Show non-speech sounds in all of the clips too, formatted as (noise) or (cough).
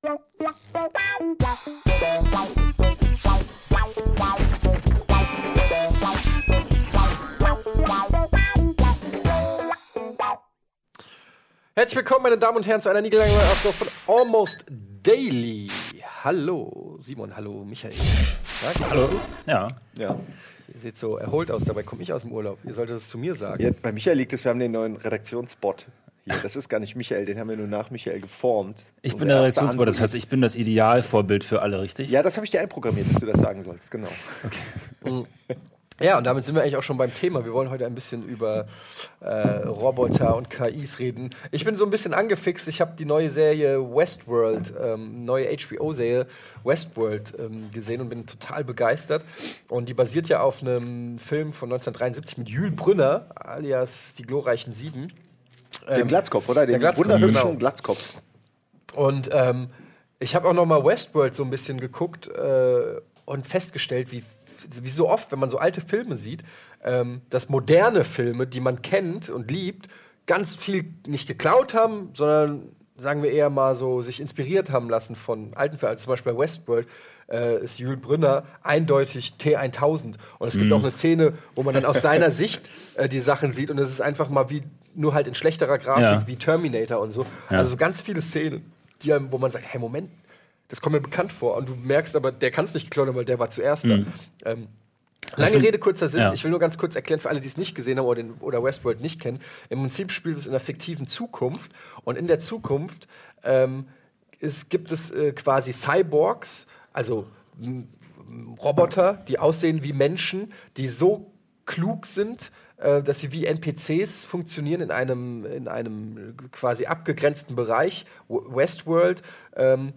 Herzlich willkommen, meine Damen und Herren, zu einer niegelangweiligen Ausgabe von Almost Daily. Hallo Simon, hallo Michael. Ja, Hallo. Ja. Ja. Ihr seht so erholt aus, dabei komme ich aus dem Urlaub. Ihr solltet es zu mir sagen. Ja, bei Michael liegt es, wir haben den neuen Redaktionsspot hier. Das ist gar nicht Michael, den haben wir nur nach Michael geformt. Ich bin der Redaktionsbot, das heißt, ich bin das Idealvorbild für alle, richtig? Ja, das habe ich dir einprogrammiert, dass du das sagen sollst, genau. Ja, und damit sind wir eigentlich auch schon beim Thema. Wir wollen heute ein bisschen über äh, Roboter und KIs reden. Ich bin so ein bisschen angefixt. Ich habe die neue Serie Westworld, ähm, neue HBO-Serie Westworld ähm, gesehen und bin total begeistert. Und die basiert ja auf einem Film von 1973 mit Jules Brünner, alias Die glorreichen Sieben. Den Ähm, Glatzkopf, oder? Den der Glatzkopf, wunderhübschen genau. Glatzkopf. Und ähm, ich habe auch noch mal Westworld so ein bisschen geguckt äh, und festgestellt, wie, wie so oft, wenn man so alte Filme sieht, ähm, dass moderne Filme, die man kennt und liebt, ganz viel nicht geklaut haben, sondern sagen wir eher mal so sich inspiriert haben lassen von alten Filmen. Also zum Beispiel bei Westworld äh, ist Jules Brünner eindeutig T1000. Und es gibt auch eine Szene, wo man dann aus seiner Sicht äh, die Sachen sieht und es ist einfach mal wie nur halt in schlechterer Grafik Ja. wie Terminator und so. Ja. Also so ganz viele Szenen, die, einem- wo man sagt, hey, Moment, das kommt mir bekannt vor. Und du merkst aber, der kann es nicht haben, weil der war zuerst da. Ähm, lange find- Rede, kurzer Sinn. ja. Ich will nur ganz kurz erklären, für alle, die es nicht gesehen haben oder, den, oder Westworld nicht kennen. Im Prinzip spielt es in einer fiktiven Zukunft. Und in der Zukunft ähm, es, gibt es äh, quasi Cyborgs, also Roboter, die aussehen wie Menschen, die so klug sind, äh, dass sie wie NPCs funktionieren in einem, in einem quasi abgegrenzten Bereich, Westworld. Ähm,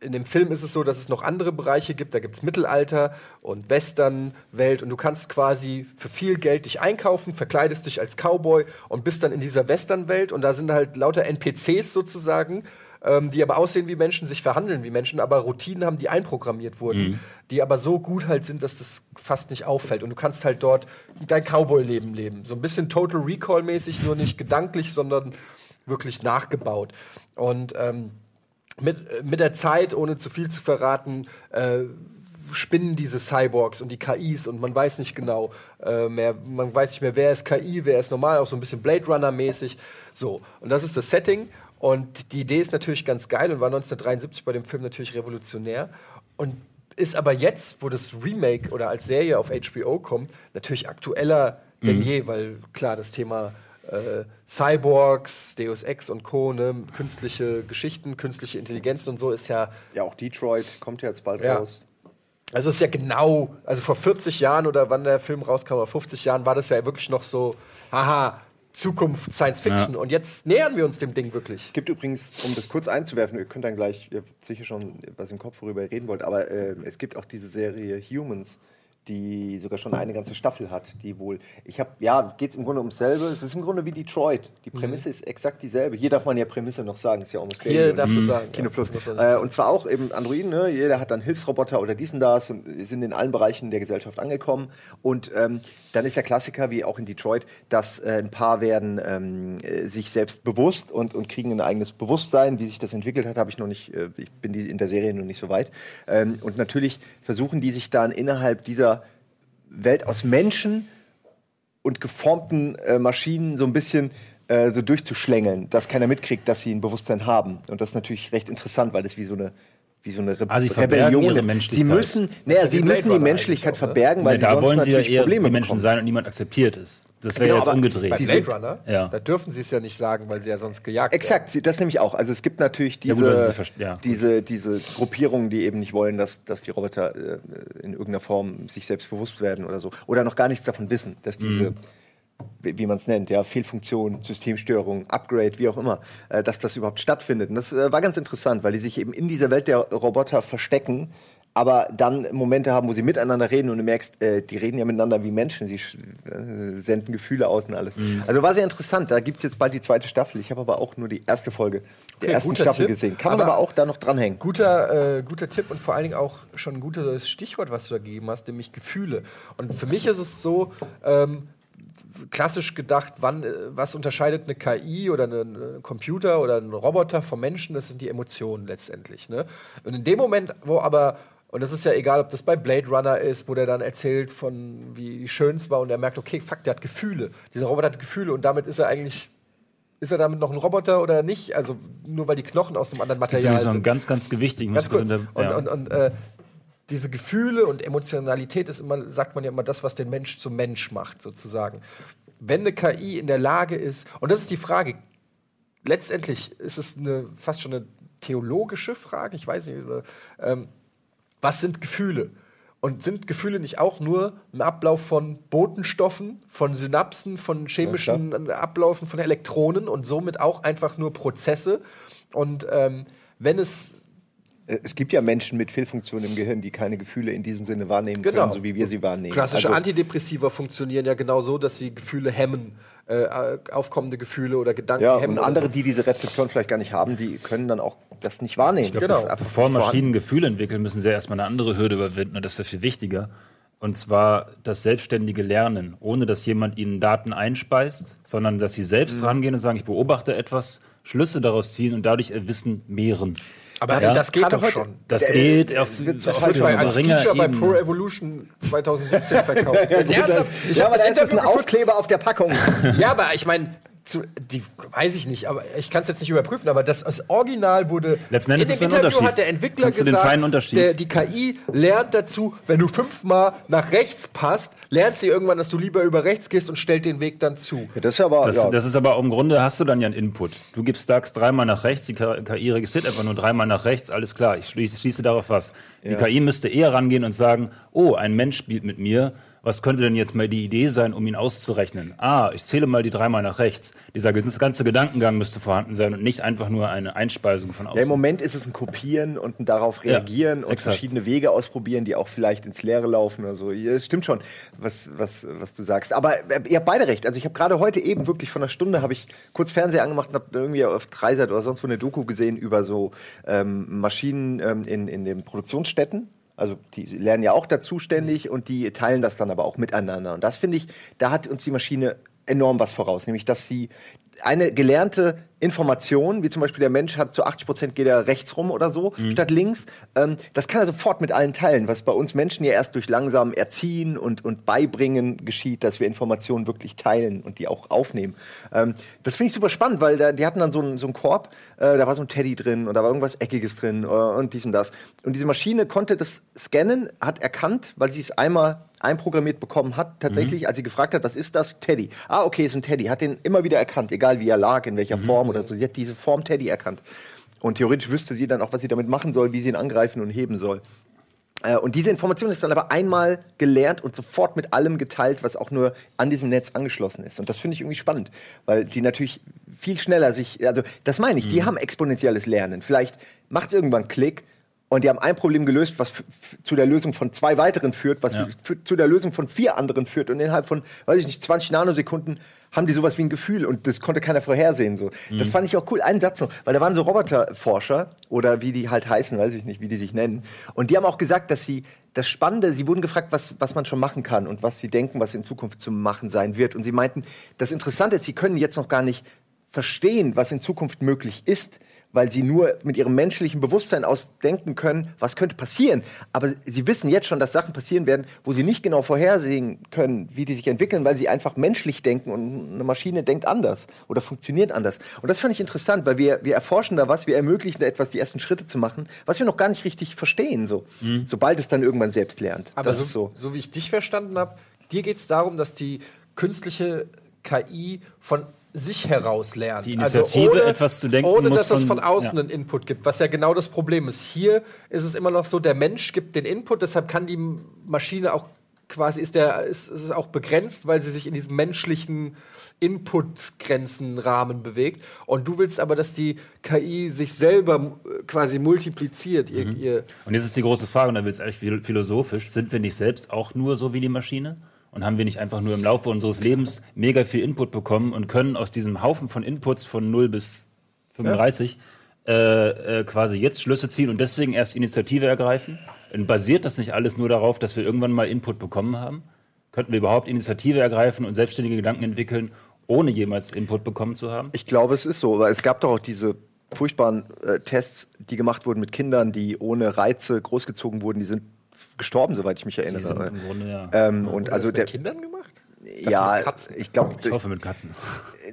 in dem Film ist es so, dass es noch andere Bereiche gibt. Da gibt es Mittelalter und Western-Welt und du kannst quasi für viel Geld dich einkaufen, verkleidest dich als Cowboy und bist dann in dieser Western-Welt und da sind halt lauter NPCs sozusagen, ähm, die aber aussehen wie Menschen, sich verhandeln wie Menschen, aber Routinen haben, die einprogrammiert wurden, die aber so gut halt sind, dass das fast nicht auffällt und du kannst halt dort dein Cowboy-Leben leben. So ein bisschen Total Recall-mäßig, nur nicht gedanklich, sondern wirklich nachgebaut. Und ähm, mit, mit der Zeit, ohne zu viel zu verraten, äh, spinnen diese Cyborgs und die KIs und man weiß nicht genau äh, mehr, man weiß nicht mehr, wer ist KI, wer ist normal, auch so ein bisschen Blade Runner-mäßig. So, und das ist das Setting. Und die Idee ist natürlich ganz geil und war 1973 bei dem Film natürlich revolutionär. Und ist aber jetzt, wo das Remake oder als Serie auf HBO kommt, natürlich aktueller denn je, weil klar, das Thema äh, Cyborgs, Deus Ex und Co., ne, künstliche Geschichten, künstliche Intelligenz und so ist ja, Ja, auch Detroit kommt ja jetzt bald Ja. raus. also ist ja genau, also vor 40 Jahren oder wann der Film rauskam, oder 50 Jahren, war das ja wirklich noch so, haha, Zukunft, Science Fiction. Ja. Und jetzt nähern wir uns dem Ding wirklich. Es gibt übrigens, um das kurz einzuwerfen, ihr könnt dann gleich, ihr habt sicher schon was im Kopf, worüber ihr reden wollt, aber äh, es gibt auch diese Serie Humans, die sogar schon eine ganze Staffel hat, die wohl, ich habe, ja, geht es im Grunde ums selbe, es ist im Grunde wie Detroit, die Prämisse ist exakt dieselbe, hier darf man ja Prämisse noch sagen, ist ja almost Hier darfst du sagen. Kino ja, Plus. nicht Äh, sagen. und zwar auch eben Androiden, ne? jeder hat dann Hilfsroboter oder diesen das und sind in allen Bereichen der Gesellschaft angekommen. Und ähm, dann ist der Klassiker, wie auch in Detroit, dass äh, ein paar werden ähm, äh, sich selbst bewusst und, und kriegen ein eigenes Bewusstsein. Wie sich das entwickelt hat, habe ich noch nicht, äh, ich bin die, in der Serie noch nicht so weit. Ähm, und natürlich versuchen die sich dann innerhalb dieser Welt aus Menschen und geformten äh, Maschinen so ein bisschen äh, so durchzuschlängeln, dass keiner mitkriegt, dass sie ein Bewusstsein haben. Und das ist natürlich recht interessant, weil das wie so eine wie so eine Re Ah, sie Rebellion ihre ist. Sie Menschlichkeit. müssen, naja, ja sie müssen die Menschlichkeit auch, verbergen, weil Nee, sie da sonst wollen sie ja natürlich eher Probleme die Menschen bekommen. sein und niemand akzeptiert ist. Das wäre Genau, jetzt umgedreht. Bei Blade sind- Runner, Ja. da dürfen sie es ja nicht sagen, weil sie ja sonst gejagt Exakt, sie- das nämlich auch. Also es gibt natürlich Ja, diese, gut, ja verst- ja, gut. diese, diese Gruppierungen, die eben nicht wollen, dass, dass die Roboter äh, in irgendeiner Form sich selbst bewusst werden oder so. Oder noch gar nichts davon wissen, dass diese, Mhm. Wie, man es nennt, ja, Fehlfunktion, Systemstörung, Upgrade, wie auch immer, äh, dass das überhaupt stattfindet. Und das äh, war ganz interessant, weil die sich eben in dieser Welt der Roboter verstecken, aber dann Momente haben, wo sie miteinander reden und du merkst, äh, die reden ja miteinander wie Menschen, sie äh, senden Gefühle aus und alles. Mhm. Also war sehr interessant. Da gibt es jetzt bald die zweite Staffel. Ich habe aber auch nur die erste Folge der Okay, ersten Staffel Tipp. gesehen. Kann man Aber- aber auch da noch dranhängen. Guter, äh, guter Tipp und vor allen Dingen auch schon ein gutes Stichwort, was du da gegeben hast, nämlich Gefühle. Und für mich ist es so, ähm, klassisch gedacht, wann, äh, was unterscheidet eine KI oder ein Computer oder ein Roboter vom Menschen? Das sind die Emotionen letztendlich. Ne? Und in dem Moment, wo aber und das ist ja egal, ob das bei Blade Runner ist, wo der dann erzählt von wie schön es war und er merkt, okay, fuck, der hat Gefühle. Dieser Roboter hat Gefühle und damit ist er eigentlich ist er damit noch ein Roboter oder nicht? Also nur weil die Knochen aus einem anderen Material sind. Das ist ganz, ganz gewichtig. Ganz kurz. Der, ja. Und, und, und äh, diese Gefühle und Emotionalität ist immer, sagt man ja immer, das, was den Mensch zum Mensch macht, sozusagen. Wenn eine KI in der Lage ist, und das ist die Frage, letztendlich ist es eine, fast schon eine theologische Frage, ich weiß nicht, ähm, was sind Gefühle? Und sind Gefühle nicht auch nur ein Ablauf von Botenstoffen, von Synapsen, von chemischen ja, Ablaufen von Elektronen und somit auch einfach nur Prozesse? Und ähm, wenn es es gibt ja Menschen mit Fehlfunktionen im Gehirn, die keine Gefühle in diesem Sinne wahrnehmen genau. können, so wie wir sie wahrnehmen. Klassische also, Antidepressiva funktionieren ja genau so, dass sie Gefühle hemmen, äh, aufkommende Gefühle oder Gedanken ja, hemmen. Und andere, so. die diese Rezeptoren vielleicht gar nicht haben, die können dann auch das nicht wahrnehmen. Ich glaub, genau. Bevor Maschinen Gefühle entwickeln, müssen sie erstmal eine andere Hürde überwinden und das ist ja viel wichtiger. Und zwar das selbstständige Lernen, ohne dass jemand ihnen Daten einspeist, sondern dass sie selbst mhm. rangehen und sagen, ich beobachte etwas, Schlüsse daraus ziehen und dadurch Wissen mehren. Aber ja, das geht doch heute, schon. Das der, geht auf, das auf wird bei, als Feature bei Pro Evolution 2017 (laughs) verkauft. ja, das, ich ja, aber das da ist ein Aufkleber auf der Packung. ja, aber ich meine, zu, die weiß ich nicht, aber ich kann es jetzt nicht überprüfen, aber das, das Original wurde Letzten Endes in dem Interview hat der Entwickler Kannst gesagt, der, die KI lernt dazu, wenn du fünfmal nach rechts passt, lernt sie irgendwann, dass du lieber über rechts gehst und stellt den Weg dann zu. Ja, das, ist aber, das, ja. das ist aber im Grunde hast du dann ja einen Input. Du gibst DAX dreimal nach rechts, die KI registriert einfach nur dreimal nach rechts, alles klar, ich schließe, schließe darauf was. Die KI müsste eher rangehen und sagen, oh, ein Mensch spielt mit mir, was könnte denn jetzt mal die Idee sein, um ihn auszurechnen? Ah, ich zähle mal die dreimal nach rechts. Dieser ganze Gedankengang müsste vorhanden sein und nicht einfach nur eine Einspeisung von außen. Ja, Im Moment ist es ein Kopieren und ein darauf reagieren ja, und exakt. verschiedene Wege ausprobieren, die auch vielleicht ins Leere laufen oder so. Es stimmt schon, was, was, was du sagst. Aber äh, ihr habt beide recht. Also ich habe gerade heute eben wirklich von einer Stunde habe ich kurz Fernseher angemacht und habe irgendwie auf Dreisat oder sonst wo eine Doku gesehen über so ähm, Maschinen ähm, in, in den Produktionsstätten also die lernen ja auch dazu ständig und die teilen das dann aber auch miteinander. Und das finde ich, da hat uns die Maschine enorm was voraus, nämlich dass sie eine gelernte Information, wie zum Beispiel der Mensch hat zu 80 Prozent geht er rechts rum oder so, mhm. statt links. Ähm, das kann er sofort mit allen teilen, was bei uns Menschen ja erst durch langsam Erziehen und, und Beibringen geschieht, dass wir Informationen wirklich teilen und die auch aufnehmen. Ähm, das finde ich super spannend, weil da, die hatten dann so einen so einen Korb, äh, da war so ein Teddy drin und da war irgendwas Eckiges drin äh, und dies und das. Und diese Maschine konnte das scannen, hat erkannt, weil sie es einmal einprogrammiert bekommen hat, tatsächlich, mhm. als sie gefragt hat, was ist das? Teddy. Ah, okay, ist ein Teddy. Hat den immer wieder erkannt, egal wie er lag, in welcher mhm. Form oder so. Sie hat diese Form Teddy erkannt. Und theoretisch wüsste sie dann auch, was sie damit machen soll, wie sie ihn angreifen und heben soll. Äh, und diese Information ist dann aber einmal gelernt und sofort mit allem geteilt, was auch nur an diesem Netz angeschlossen ist. Und das finde ich irgendwie spannend, weil die natürlich viel schneller sich, also das meine ich, mhm. die haben exponentielles Lernen. Vielleicht macht es irgendwann Klick und die haben ein Problem gelöst, was zu der Lösung von zwei weiteren führt, was ja. zu der Lösung von vier anderen führt. Und innerhalb von, weiß ich nicht, 20 Nanosekunden haben die sowas wie ein Gefühl und das konnte keiner vorhersehen. So. Mhm. Das fand ich auch cool. Einen Satz noch, weil da waren so Roboterforscher oder wie die halt heißen, weiß ich nicht, wie die sich nennen. Und die haben auch gesagt, dass sie das Spannende, sie wurden gefragt, was, was man schon machen kann und was sie denken, was in Zukunft zu machen sein wird. Und sie meinten, das Interessante ist, sie können jetzt noch gar nicht verstehen, was in Zukunft möglich ist weil sie nur mit ihrem menschlichen Bewusstsein ausdenken können, was könnte passieren. Aber sie wissen jetzt schon, dass Sachen passieren werden, wo sie nicht genau vorhersehen können, wie die sich entwickeln, weil sie einfach menschlich denken und eine Maschine denkt anders oder funktioniert anders. Und das fand ich interessant, weil wir, wir erforschen da was, wir ermöglichen da etwas, die ersten Schritte zu machen, was wir noch gar nicht richtig verstehen, so. Mhm. sobald es dann irgendwann selbst lernt. Aber so, so. so wie ich dich verstanden habe, dir geht es darum, dass die künstliche KI von sich heraus lernt. Die also Initiative, also ohne, etwas zu denken, ohne dass es von, außen ja. einen Input gibt, was ja genau das Problem ist. Hier ist es immer noch so, der Mensch gibt den Input, deshalb kann die Maschine auch quasi ist der ist, ist es auch begrenzt, weil sie sich in diesem menschlichen Input-Grenzenrahmen bewegt. Und du willst aber, dass die KI sich selber quasi multipliziert. Mhm. Ihr, und jetzt ist die große Frage, und da wird es eigentlich philosophisch, sind wir nicht selbst auch nur so wie die Maschine? Und haben wir nicht einfach nur im Laufe unseres Lebens mega viel Input bekommen und können aus diesem Haufen von Inputs von 0 bis 35 ja. äh, äh, quasi jetzt Schlüsse ziehen und deswegen erst Initiative ergreifen? Und basiert das nicht alles nur darauf, dass wir irgendwann mal Input bekommen haben? Könnten wir überhaupt Initiative ergreifen und selbstständige Gedanken entwickeln, ohne jemals Input bekommen zu haben? Ich glaube, es ist so, weil es gab doch auch diese furchtbaren äh, Tests, die gemacht wurden mit Kindern, die ohne Reize großgezogen wurden, die sind gestorben, soweit ich mich Die sind erinnere. im Grunde, ja. Ähm, und also mit der, Kindern gemacht? ja, mit ich glaube, ich hoffe mit Katzen.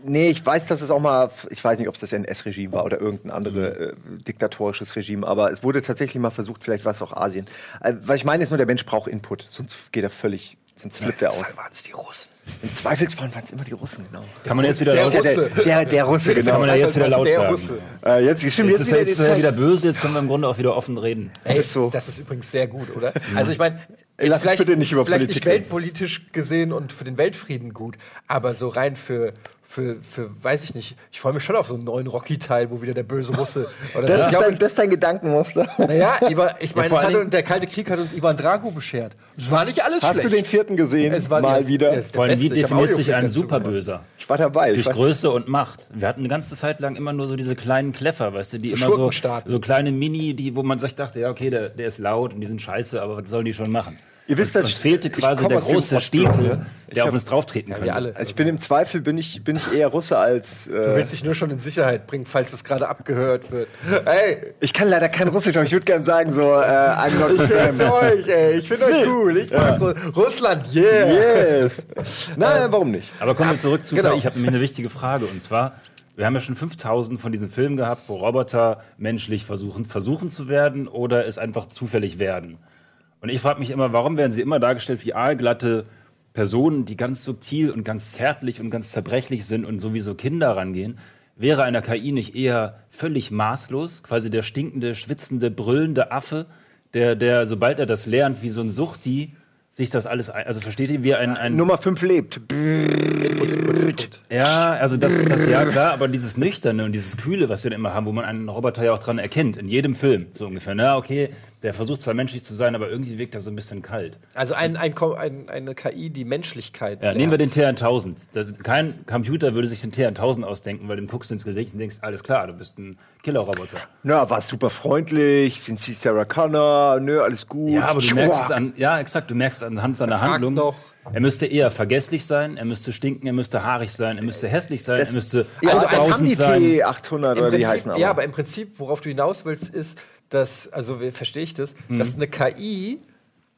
nee, ich weiß, dass es auch mal, ich weiß nicht, ob es das NS-Regime war oder irgendein anderes äh, diktatorisches Regime, aber es wurde tatsächlich mal versucht, vielleicht war es auch Asien. Äh, was ich meine ist nur, der Mensch braucht Input, sonst geht er völlig, sonst flippt er aus. waren es die Russen. Im Zweifelsfall waren es immer die Russen, genau. Kann man jetzt wieder Der laut Russe. der, der, der Russe, genau. kann man ja jetzt wieder laut der sagen. Russe. Äh, jetzt, stimmt, Jetzt jetzt, ist wieder, er jetzt äh, wieder böse, jetzt können wir im Grunde auch wieder offen reden. Ey, ist so. Das ist übrigens sehr gut, oder? Also ich meine, lass vielleicht, bitte nicht über vielleicht Politik nicht weltpolitisch gesehen und für den Weltfrieden gut, aber so rein für für, für weiß ich nicht, ich freue mich schon auf so einen neuen Rocky-Teil, wo wieder der böse Russe (laughs) oder das, ich ist glaube, dein, das ist dein Gedankenmuster. naja, Ivan, ich meine, Dingen- der Kalte Krieg hat uns Ivan Drago beschert. Es war nicht alles Hast schlecht. du den vierten gesehen? Es war mal wieder. es- Vor allem, wie definiert sich ein. Superböser? Ich war dabei. Durch Größe und Macht. Wir hatten eine ganze Zeit lang immer nur so diese kleinen Kleffer, weißt du, die So immer so, so kleine Mini, die, wo man sich dachte, ja, okay, der, der ist laut und die sind scheiße, aber was sollen die schon machen? Ihr wisst, uns, dass uns ich- fehlte quasi der große Stiefel, der auf hab- uns drauftreten Ja, könnte. wir alle. also ich bin im Zweifel, bin ich, bin ich eher Russe als. Du Äh, willst dich nur schon in Sicherheit bringen, falls das gerade abgehört wird. Hey, ich kann leider kein Russisch, aber ich würde gerne sagen, so, äh, I'm not ich gehöre zu euch, ey. Ich finde euch cool. Ich mag Ru- Russland, yeah. Yes. (laughs) Nein, warum nicht? Aber kommen wir zurück zu genau. Ich habe nämlich eine wichtige Frage. Und zwar, wir haben ja schon 5000 von diesen Filmen gehabt, wo Roboter menschlich versuchen, versuchen zu werden oder es einfach zufällig werden. Und ich frage mich immer, warum werden sie immer dargestellt wie aalglatte Personen, die ganz subtil und ganz zärtlich und ganz zerbrechlich sind und sowieso Kinder rangehen? Wäre einer KI nicht eher völlig maßlos, quasi der stinkende, schwitzende, brüllende Affe, der, der, sobald er das lernt, wie so ein Suchti, sich das alles, ein, also versteht ihr, wie ein, ein Nummer 5 lebt. ja, also das, das ja klar, aber dieses Nüchterne und dieses Kühle, was wir dann immer haben, wo man einen Roboter ja auch dran erkennt, in jedem Film, so ungefähr. Na, okay, der versucht zwar menschlich zu sein, aber irgendwie wirkt er so ein bisschen kalt. Also ein, ein, ein, eine KI, die Menschlichkeit. Ja, nehmen wir den TR1000. Da- Kein Computer würde sich den TR1000 ausdenken, weil dem guckst du ins Gesicht und denkst, alles klar, du bist ein Killerroboter. Na, war super freundlich, sind sie Sarah Connor, nö, alles gut. Ja, aber du Tschua. merkst es an, ja, exakt, du merkst es anhand seiner Handlung. noch. Er müsste eher vergesslich sein, er müsste stinken, er müsste haarig sein, er müsste hässlich sein, Das- er müsste Ja, also als haben die sein. T800 Im oder wie heißen aber. ja, aber im Prinzip, worauf du hinaus willst, ist, dass, also verstehe ich das, Mhm. dass eine KI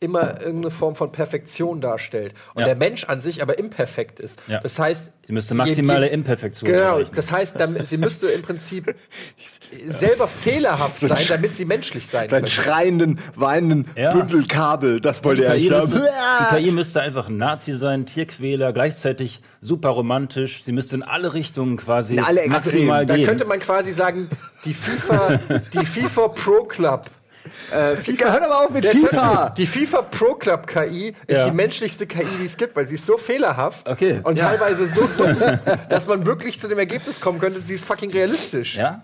immer irgendeine Form von Perfektion darstellt und Ja. der Mensch an sich aber imperfekt ist. Ja. Das heißt, Sie müsste maximale je- je- Imperfektion Genau, erreichen. das heißt, sie müsste im Prinzip (laughs) selber fehlerhaft sein, damit sie menschlich sein könnte. schreienden, weinenden Ja. Bündel Kabel, das wollte er nicht haben. die KI müsste einfach ein Nazi sein, Tierquäler, gleichzeitig super romantisch. Sie müsste in alle Richtungen quasi In alle maximal Extreme. Da gehen. könnte man quasi sagen, die FIFA, die FIFA Pro Club. Äh, FIFA, Hör doch mal auf mit FIFA. Die FIFA Pro Club KI ist Ja. die menschlichste KI, die es gibt, weil sie ist so fehlerhaft Okay. und Ja. teilweise so dumm, dass man wirklich zu dem Ergebnis kommen könnte, sie ist fucking realistisch. ja?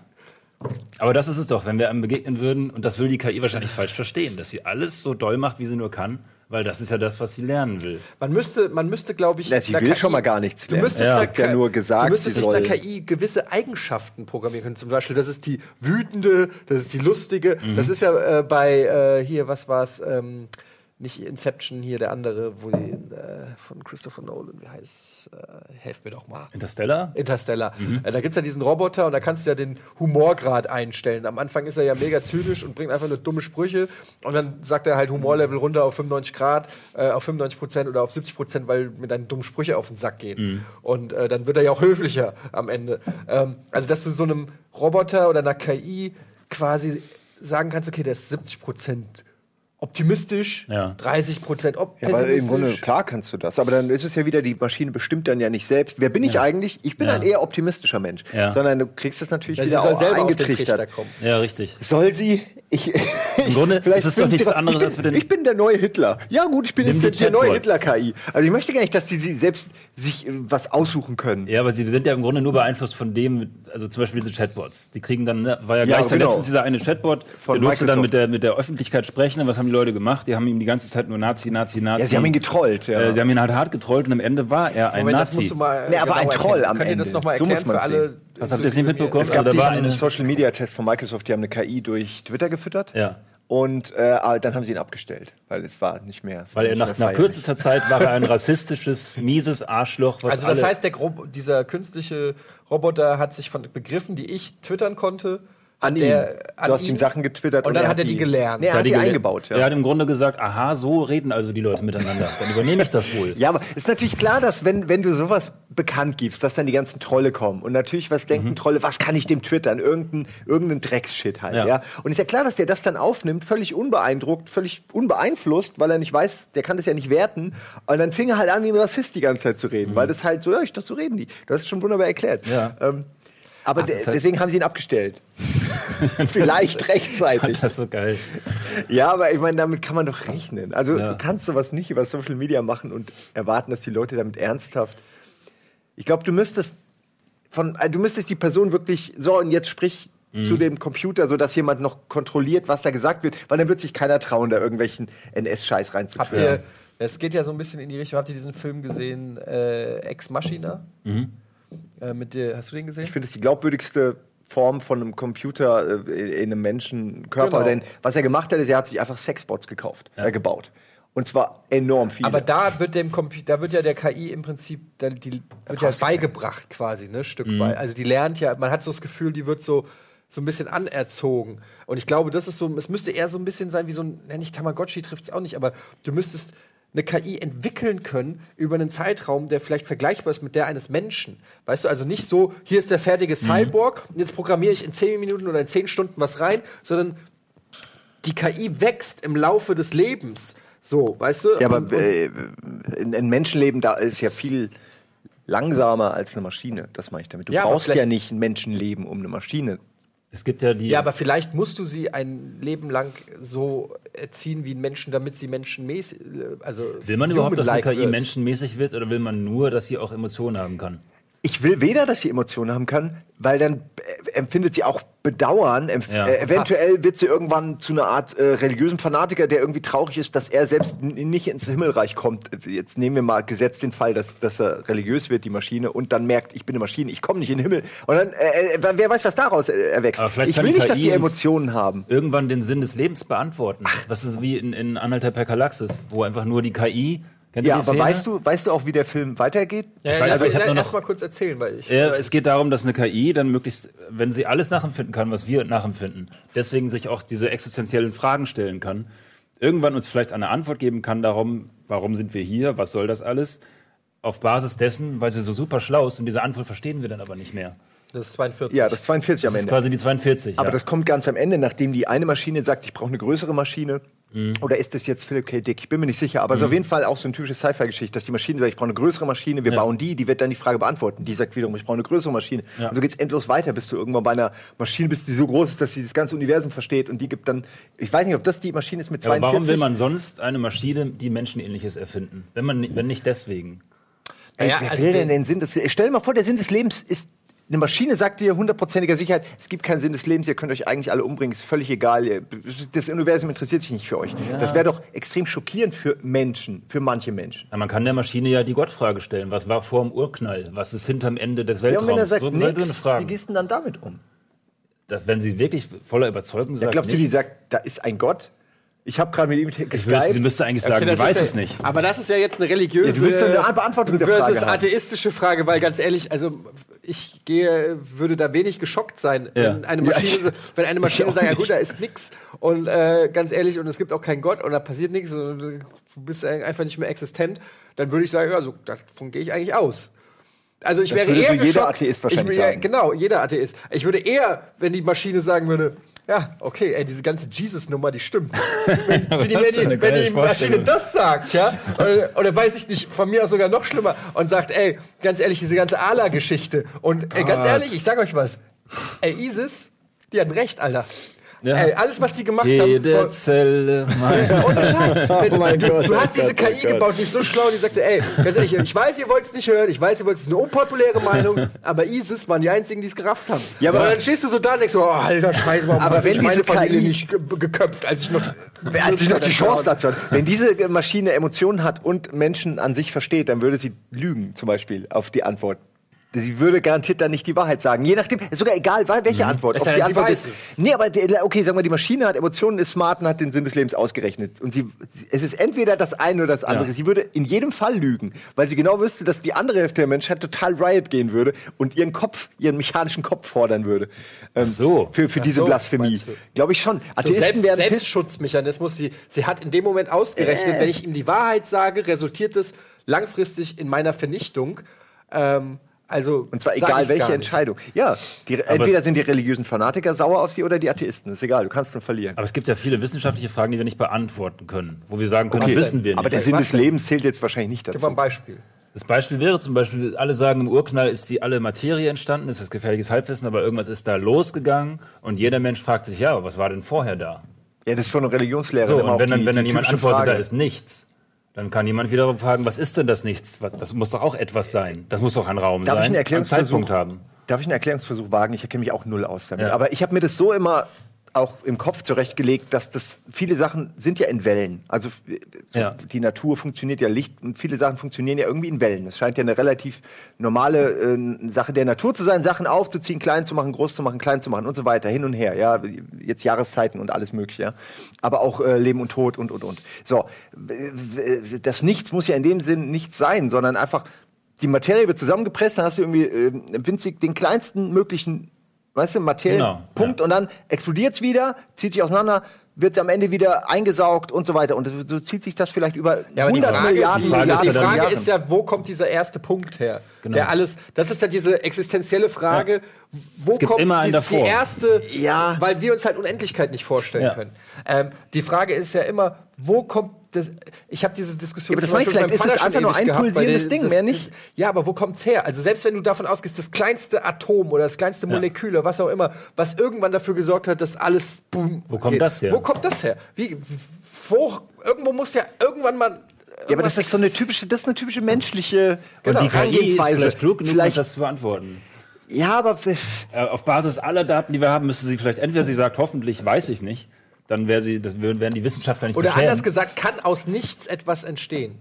Aber das ist es doch, wenn wir einem begegnen würden, und das will die KI wahrscheinlich falsch verstehen, dass sie alles so doll macht, wie sie nur kann, weil das ist ja das, was sie lernen will. Man müsste, man müsste, glaube ich, Ja, sie will schon mal gar nichts Du lernen. müsstest Ja. Hat ja nur gesagt, du müsstest sie nicht der KI gewisse Eigenschaften programmieren können. Zum Beispiel, das ist die wütende, das ist die lustige. Mhm. Das ist ja äh, bei äh, hier, was war's? Ähm, nicht Inception, hier der andere, wo die äh, von Christopher Nolan, wie heißt äh, helft mir doch mal. Interstellar? Interstellar. Äh, da gibt es ja diesen Roboter und da kannst du ja den Humorgrad einstellen. Am Anfang ist er ja mega zynisch und bringt einfach nur dumme Sprüche und dann sagt er halt Humorlevel runter auf 95 Grad, äh, auf 95 Prozent oder auf 70 Prozent, weil mir deine dummen Sprüche auf den Sack gehen. Und äh, dann wird er ja auch höflicher am Ende. Ähm, also, dass du so einem Roboter oder einer KI quasi sagen kannst, okay, der ist 70 Prozent optimistisch, Ja. 30 Prozent op Ja, weil im Grunde, pessimistisch. klar kannst du das. Aber dann ist es ja wieder, die Maschine bestimmt dann ja nicht selbst. Wer bin ich eigentlich? Ich bin Ja. ein eher optimistischer Mensch. Ja. Sondern du kriegst es natürlich Ja, sie wieder soll auch selber auf den Trichter eingetrichtert. kommen. Ja, richtig. Soll sie? Ich, (laughs) Im Grunde vielleicht ist es doch nichts anderes, als wir den- Ich bin der neue Hitler. Ja gut, ich bin Nimm jetzt die der neue. Hitler-KI. Also ich möchte gar nicht, dass die, sie selbst sich äh, was aussuchen können. Ja, aber sie sind ja im Grunde nur beeinflusst von dem, also zum Beispiel diese Chatbots. Die kriegen dann, ne, war ja Ja, gleich genau. letztens dieser eine Chatbot, Von der durfte dann mit der, mit der Öffentlichkeit sprechen. Und was haben die Leute gemacht? Die haben ihm die ganze Zeit nur Nazi, Nazi, Nazi. Ja, sie haben ihn getrollt. Ja. Äh, sie haben ihn halt hart getrollt und am Ende war er ein Moment, das Nazi. musst du mal. Nee, aber ein erklären. Troll am Könnt ihr das Ende. nochmal So erklären muss für alle? Was habt ihr jetzt nicht mitbekommen? es gab Also da war diesen eine- Social Media Test von Microsoft, die haben eine KI durch Twitter gefüttert. Ja. Und äh, dann haben sie ihn abgestellt, weil es war nicht mehr. Weil er nach, nach kürzester Zeit war er ein rassistisches, mieses Arschloch, was Also das alle heißt, der dieser künstliche Roboter hat sich von Begriffen, die ich twittern konnte, An der, ihm. an Du hast ihm Sachen getwittert Und dann er hat er die gelernt. Nee, er Ja, hat die eingebaut. Ja. Er hat im Grunde gesagt, aha, so reden also die Leute miteinander. Dann übernehme ich das wohl. (laughs) Ja, aber ist natürlich klar, dass wenn, wenn du sowas bekannt gibst, dass dann die ganzen Trolle kommen. Und natürlich, was denken Mhm. Trolle, was kann ich dem twittern? Irgendein, irgendein Drecksshit halt, ja. Ja. Und ist ja klar, dass der das dann aufnimmt, völlig unbeeindruckt, völlig unbeeinflusst, weil er nicht weiß, der kann das ja nicht werten. Und dann fing er halt an, wie ein Rassist die ganze Zeit zu reden. Weil das halt so, ja, ich dachte, so reden die. Du hast es schon wunderbar erklärt. Mhm. Ja. Ähm, aber de- halt- deswegen haben sie ihn abgestellt. (laughs) Vielleicht Ich rechtzeitig. fand das so geil. Ja, aber ich meine, damit kann man doch rechnen. Also Ja. du kannst sowas nicht über Social Media machen und erwarten, dass die Leute damit ernsthaft. Ich glaube, du müsstest von, äh, du müsstest die Person wirklich so und jetzt sprich Mhm. zu dem Computer, so dass jemand noch kontrolliert, was da gesagt wird, weil dann wird sich keiner trauen, da irgendwelchen NS-Scheiß Habt reinzutun. ihr, es geht ja so ein bisschen in die Richtung, habt ihr diesen Film gesehen, äh, Ex Machina? Äh, mit der, hast du den gesehen? Ich finde es die glaubwürdigste Form von einem Computer äh, in einem Menschenkörper, Genau. denn was er gemacht hat, ist, er hat sich einfach Sexbots gekauft, äh, gebaut. Und zwar enorm viele. Aber da wird dem Computer, da wird ja der KI im Prinzip, da, die wird ja beigebracht quasi, ne, Stück Mhm. weit. Also die lernt ja, man hat so das Gefühl, die wird so so ein bisschen anerzogen. Und ich glaube, das ist so, es müsste eher so ein bisschen sein wie so ein, nenn ich Tamagotchi trifft es auch nicht, aber du müsstest eine KI entwickeln können über einen Zeitraum, der vielleicht vergleichbar ist mit der eines Menschen. Weißt du, also nicht so, hier ist der fertige Cyborg, und jetzt programmiere ich in 10 Minuten oder in 10 Stunden was rein, sondern die KI wächst im Laufe des Lebens. So, weißt du? Ja, aber Und- und- äh, ein ein Menschenleben da ist ja viel langsamer als eine Maschine. Das meine ich damit. Du Ja, brauchst ja nicht ein Menschenleben, um eine Maschine. Es gibt ja die. Ja, aber vielleicht musst du sie ein Leben lang so erziehen wie ein Menschen, damit sie menschenmäßig, äh, also will man überhaupt, dass human-like KI wird. menschenmäßig wird oder will man nur, dass sie auch Emotionen haben kann? Ich will weder, dass sie Emotionen haben kann, weil dann äh, empfindet sie auch Bedauern. Empf Ja. äh, eventuell wird sie irgendwann zu einer Art äh, religiösen Fanatiker, der irgendwie traurig ist, dass er selbst nicht ins Himmelreich kommt. Jetzt nehmen wir mal gesetzt den Fall, dass, dass er religiös wird, die Maschine, und dann merkt, ich bin eine Maschine, ich komme nicht in den Himmel. Und dann, äh, äh, wer weiß, was daraus äh, erwächst. Ich will nicht, dass die uns- Emotionen haben. Irgendwann den Sinn des Lebens beantworten. Was ist wie in, in Anhalter per Galaxis, wo einfach nur die KI. Ja, aber Szene? weißt du, weißt du auch, wie der Film weitergeht? Ja, Ich ja, weiß, also ich hab ich nur noch- erst mal kurz erzählen, weil ich. Ja, es geht darum, dass eine KI dann möglichst, wenn sie alles nachempfinden kann, was wir nachempfinden, deswegen sich auch diese existenziellen Fragen stellen kann, irgendwann uns vielleicht eine Antwort geben kann darum, warum sind wir hier, was soll das alles, auf Basis dessen, weil sie so super schlau ist und diese Antwort verstehen wir dann aber nicht mehr. Das ist 42. Ja, das ist 42 am Das ist Ende. quasi die 42. Aber ja. das kommt ganz am Ende, nachdem die eine Maschine sagt, ich brauche eine größere Maschine. Mhm. Oder ist das jetzt Philip K. Dick? Ich bin mir nicht sicher. Aber es ist auf jeden Fall auch so eine typische Sci-Fi-Geschichte, dass die Maschine sagt, ich brauche eine größere Maschine, wir Ja. bauen die, die wird dann die Frage beantworten. Die sagt wiederum, ich brauche eine größere Maschine. Ja. Und so geht es endlos weiter, bis du irgendwann bei einer Maschine bist, die so groß ist, dass sie das ganze Universum versteht. Und die gibt dann, ich weiß nicht, ob das die Maschine ist mit aber 42. warum will man sonst eine Maschine, die Menschenähnliches erfinden? Wenn, man, wenn nicht deswegen. Ey, Ja, wer also will denn den Sinn des Stell dir mal vor, der Sinn des Lebens ist. Eine Maschine sagt dir hundertprozentiger Sicherheit, es gibt keinen Sinn des Lebens, ihr könnt euch eigentlich alle umbringen, ist völlig egal. Das Universum interessiert sich nicht für euch. Das wäre doch extrem schockierend für Menschen, für manche Menschen. Ja, man kann der Maschine ja die Gottfrage stellen. Was war vor dem Urknall? Was ist hinterm Ende des Ja, und Weltraums? wenn er sagt, so, nix, wie gehst du denn dann damit um? Das, wenn sie wirklich voller Überzeugung sagt, glaubst du, die sagt, da ist ein Gott? Ich habe gerade mit ihm ich wüsste, sie geskypt. müsste eigentlich sagen, Okay, sie weiß ist es ja, nicht. Aber das ist ja jetzt eine religiöse Ja, du willst ja eine Beantwortung der versus Frage haben. atheistische Frage, weil ganz ehrlich, also ich gehe, würde da wenig geschockt sein, Ja. wenn eine Ja, Maschine, ich- so- wenn eine Maschine (laughs) ich sagt, ja gut, da ist nix und äh, ganz ehrlich und es gibt auch keinen Gott und da passiert nichts und du bist einfach nicht mehr existent, dann würde ich sagen, ja, so davon gehe ich eigentlich aus. Also ich Das wäre würde eher so jeder geschockt. Atheist wahrscheinlich ich, würde- sagen. Genau, jeder Atheist. Ich würde eher, wenn die Maschine sagen würde, ja, okay, ey, diese ganze Jesus-Nummer, die stimmt. Wenn, (laughs) wenn, die, wenn, die, Maschine das sagt, ja, oder, oder weiß ich nicht, von mir aus sogar noch schlimmer und sagt, ey, ganz ehrlich, diese ganze Allah-Geschichte und ey, ganz ehrlich, ich sag euch was, ey, ISIS, die hatten recht, Alter. Ja. Ey, alles, was die gemacht Jede haben. Zelle. Mein (laughs) Ohne Scheiß. Oh mein du, Gott, du oh hast diese Gott, oh KI Gott. gebaut, die ist so schlau, die sagt so, ey, ganz ehrlich, ich weiß, ihr wollt es nicht hören, ich weiß, ihr wollt es ist eine unpopuläre Meinung, (laughs) aber ISIS waren die einzigen, die es gerafft haben. Ja, aber- und dann stehst du so da und denkst so, oh, alter Scheiße, warum Aber wenn ich meine diese Familie KI nicht ge geköpft, als ich noch, Als ich noch die Chance dazu hatte. Wenn diese Maschine Emotionen hat und Menschen an sich versteht, dann würde sie lügen, zum Beispiel, auf die Antwort. Sie würde garantiert dann nicht die Wahrheit sagen. Je nachdem, ist sogar egal, welche Antwort. Es Ob die Antwort ist, es. nee, aber okay, sagen wir, die Maschine hat Emotionen, ist smart und hat den Sinn des Lebens ausgerechnet. Und sie, es ist entweder das eine oder das andere. Ja. Sie würde in jedem Fall lügen, weil sie genau wüsste, dass die andere Hälfte der Menschheit total Riot gehen würde und ihren Kopf, ihren mechanischen Kopf fordern würde. Ähm, so. Für, für diese so, Blasphemie. Glaube ich schon. So Atheisten Selbst, werden piss- Selbstschutzmechanismus. Sie, sie hat in dem Moment ausgerechnet, Äh. wenn ich ihm die Wahrheit sage, resultiert es langfristig in meiner Vernichtung. Ähm, also Und zwar egal welche. Entscheidung. Ja, die, entweder sind die religiösen Fanatiker sauer auf sie oder die Atheisten. Ist egal, du kannst nur verlieren. Aber es gibt ja viele wissenschaftliche Fragen, die wir nicht beantworten können. Wo wir sagen können, Okay. das wissen wir nicht. Aber der Sinn des? Lebens zählt jetzt wahrscheinlich nicht Gib mal dazu. ein Beispiel. Das Beispiel wäre zum Beispiel, alle sagen, im Urknall ist die alle Materie entstanden, ist das gefährliches Halbwissen, aber irgendwas ist da losgegangen und jeder Mensch fragt sich, ja, aber was war denn vorher da? Ja, das ist von einer Religionslehrerin So, immer und auch wenn dann, die, wenn die dann jemand antwortet, Frage. da ist nichts, dann kann jemand wiederum fragen, was ist denn das Nichts? Was, das muss doch auch etwas sein. Das muss doch ein Raum Darf ich sein, einen Erklärungsversuch Zeitpunkt haben. Darf ich einen Erklärungsversuch wagen? Ich erkenne mich auch null aus damit. Ja. Aber ich habe mir das so immer auch im Kopf zurechtgelegt, dass das viele Sachen sind ja in Wellen. Also äh, so Ja. die Natur funktioniert ja Licht und viele Sachen funktionieren ja irgendwie in Wellen. Es scheint ja eine relativ normale äh, Sache der Natur zu sein, Sachen aufzuziehen, klein zu machen, groß zu machen, klein zu machen und so weiter, hin und her. Ja, jetzt Jahreszeiten und alles mögliche. Ja? Aber auch äh, Leben und Tod und und und. So, das Nichts muss ja in dem Sinn nichts sein, sondern einfach die Materie wird zusammengepresst, dann hast du irgendwie äh, winzig den kleinsten möglichen, weißt du, Materienpunkt Genau, ja. und dann explodiert es wieder, zieht sich auseinander, wird am Ende wieder eingesaugt und so weiter. Und so zieht sich das vielleicht über Ja, aber die 100 Frage, Milliarden, die, Frage ist Milliarden ja die Frage ist ja, wo kommt dieser erste Punkt her? Genau. Der alles, das ist ja diese existenzielle Frage, wo Es gibt kommt immer einen dies- die davor. erste, Ja. weil wir uns halt Unendlichkeit nicht vorstellen Ja. können. Ähm, die Frage ist ja immer, wo kommt das, ich habe diese Diskussion Ja, aber das meine ich, vielleicht ist es Vater einfach nur ein gehabt, pulsierendes Ding, das- mehr nicht. Ja, aber wo kommt's her? Also selbst wenn du davon ausgehst, das kleinste Atom oder das kleinste Molekül oder was auch immer, was irgendwann dafür gesorgt hat, dass alles boom, Wo kommt das her? Wo kommt das her? Wie, wo, irgendwo muss ja irgendwann mal Ja, aber das ist so eine typische, das ist eine typische menschliche Genau. Und die KI ist Herangehensweise. vielleicht klug genug, um Vielleicht- das zu beantworten. Ja, aber Äh, auf Basis aller Daten, die wir haben, müsste sie vielleicht, entweder sie sagt, hoffentlich, weiß ich nicht, dann wäre sie, das würden- wären die Wissenschaftler nicht Oder beschweren. anders gesagt, kann aus nichts etwas entstehen?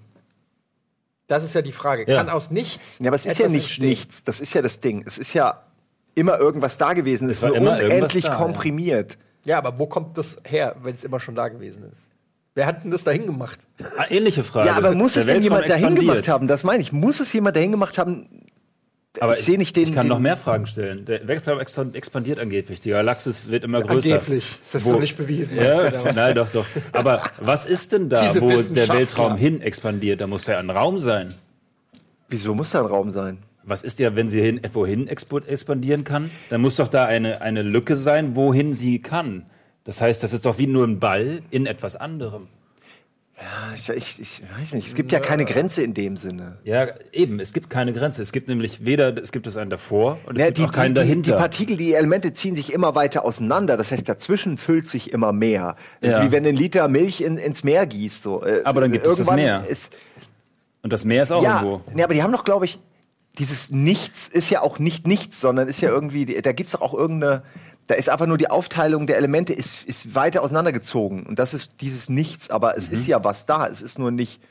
Das ist ja die Frage. Ja. Kann aus nichts. Ja, aber es ist ja nicht entstehen? nichts. Das ist ja das Ding. Es ist ja immer irgendwas da gewesen. Es ist war nur unendlich da, ja. komprimiert. Ja, aber wo kommt das her, wenn es immer schon da gewesen ist? Wer hat denn das dahin gemacht? Ah, ähnliche Frage. Ja, aber muss Der es denn jemand dahin gemacht haben? Das meine ich. Muss es jemand dahin gemacht haben? Aber ich sehe nicht den. Ich kann den, noch mehr Fragen stellen. Der Weltraum ex- expandiert angeblich. Die Galaxis wird immer größer. Angeblich. Das ist Wo- doch nicht bewiesen. Ja, nein, doch, doch. Aber was ist denn da, Diese wo der. Weltraum hin expandiert? Da muss ja ein Raum sein. Wieso muss da ein Raum sein? Was ist ja, wenn sie hin, wohin expandieren kann? Dann muss doch da eine, eine Lücke sein, wohin sie kann. Das heißt, das ist doch wie nur ein Ball in etwas anderem. Ich, ich, ich weiß nicht. Es gibt ja keine Grenze in dem Sinne. Ja, eben, es gibt keine Grenze. Es gibt nämlich weder, es gibt es einen davor und es Ja, gibt die, auch keinen die, die, die dahinter. Partikel, die Elemente ziehen sich immer weiter auseinander. Das heißt, dazwischen füllt sich immer mehr. Das Ja. ist wie wenn einen Liter Milch in, ins Meer gießt. So. Äh, Aber dann gibt es das irgendwann Meer. Ist, und das Meer ist auch ja, irgendwo. nee, aber die haben doch, glaube ich, dieses Nichts ist ja auch nicht nichts, sondern ist ja irgendwie, da gibt es doch auch irgendeine, da ist einfach nur die Aufteilung der Elemente ist, ist weiter auseinandergezogen. Und das ist dieses Nichts, aber es Mhm. ist ja was da. Es ist nur nicht,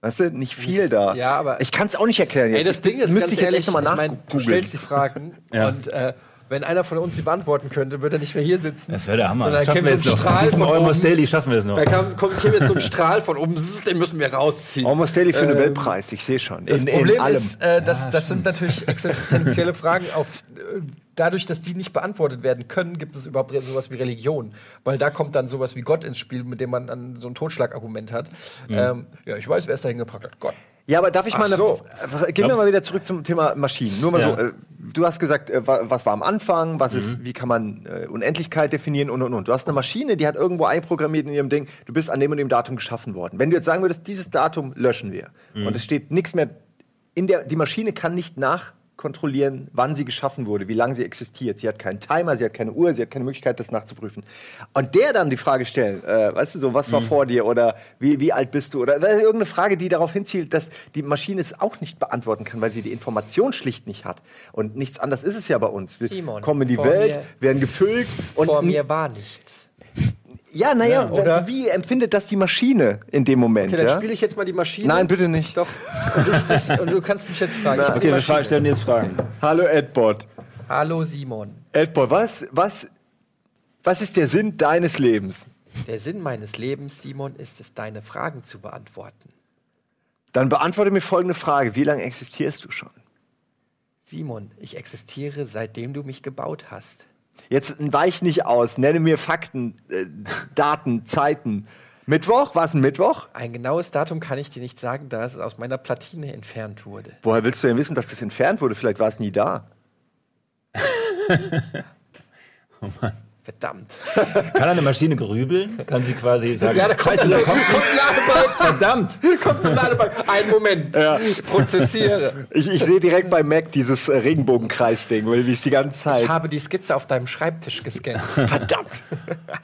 weißt du, nicht viel da. ja, aber- ich kann es auch nicht erklären jetzt. Ey, das Ding ist Müsste ich jetzt ehrlich, echt nochmal ich mein, du stellst die Fragen (laughs) Ja. und äh, wenn einer von uns sie beantworten könnte, würde er nicht mehr hier sitzen. Das wäre der Hammer. Sondern Das schaffen käme wir so ein jetzt noch. Strahl Diesen von Almost oben. Daily schaffen wir es noch. Da kam, kommt, käme jetzt so ein Strahl von oben, den müssen wir rausziehen. Almost Daily für Ähm, Nobelpreis, ich sehe schon. Das In, Problem in allem. ist, äh, dass, das sind natürlich existenzielle Fragen. Auf, äh, dadurch, dass die nicht beantwortet werden können, gibt es überhaupt sowas wie Religion. Weil da kommt dann sowas wie Gott ins Spiel, mit dem man dann so ein Totschlagargument hat. Ähm, ja, ich weiß, wer es dahin gebracht hat. Gott. Ja, aber darf ich Ach mal eine, so. äh, gehen wir mal wieder zurück zum Thema Maschinen. Nur mal Ja. so, äh, du hast gesagt, äh, wa- was war am Anfang, was Mhm. ist, wie kann man äh, Unendlichkeit definieren und und und. Du hast eine Maschine, die hat irgendwo einprogrammiert in ihrem Ding, du bist an dem und dem Datum geschaffen worden. Wenn du jetzt sagen würdest, dieses Datum löschen wir Mhm. und es steht nichts mehr in der die Maschine kann nicht nachkontrollieren, wann sie geschaffen wurde, wie lange sie existiert. Sie hat keinen Timer, sie hat keine Uhr, sie hat keine Möglichkeit, das nachzuprüfen. Und der dann die Frage stellen, äh, weißt du so, was Mhm. war vor dir oder wie, wie alt bist du oder irgendeine Frage, die darauf hinzielt, dass die Maschine es auch nicht beantworten kann, weil sie die Information schlicht nicht hat. Und nichts anderes ist es ja bei uns. Wir Simon, kommen in die Welt, werden gefüllt und Vor mir war nichts. Ja, naja, Ja, oder? wie empfindet das die Maschine in dem Moment? Okay, dann ja? spiele ich jetzt mal die Maschine. Nein, bitte nicht. Doch. Und du, sprichst, und du kannst mich jetzt fragen. Die Okay, wir Maschine. fra- stellen jetzt Fragen. Hallo Edbot. Hallo Simon. Edbot, was, was, was ist der Sinn deines Lebens? Der Sinn meines Lebens, Simon, ist es, deine Fragen zu beantworten. Dann beantworte mir folgende Frage. Wie lange existierst du schon? Simon, ich existiere, seitdem du mich gebaut hast. Jetzt weich nicht aus. Nenne mir Fakten, äh, Daten, Zeiten. Mittwoch? War es ein Mittwoch? Ein genaues Datum kann ich dir nicht sagen, da es aus meiner Platine entfernt wurde. Woher willst du denn wissen, dass das entfernt wurde? Vielleicht war es nie da. (laughs) Verdammt. Kann eine Maschine grübeln? Kann sie quasi sagen, Ja, da kommt, Scheiße, da kommt kommt zum Ladebalken. verdammt! Kommt zum Ladebalken. Einen Moment. Prozessiere. Ich, ich sehe direkt bei Mac dieses äh, Regenbogenkreis-Ding, weil wie es die ganze Ich Zeit. habe die Skizze auf deinem Schreibtisch gescannt. Verdammt!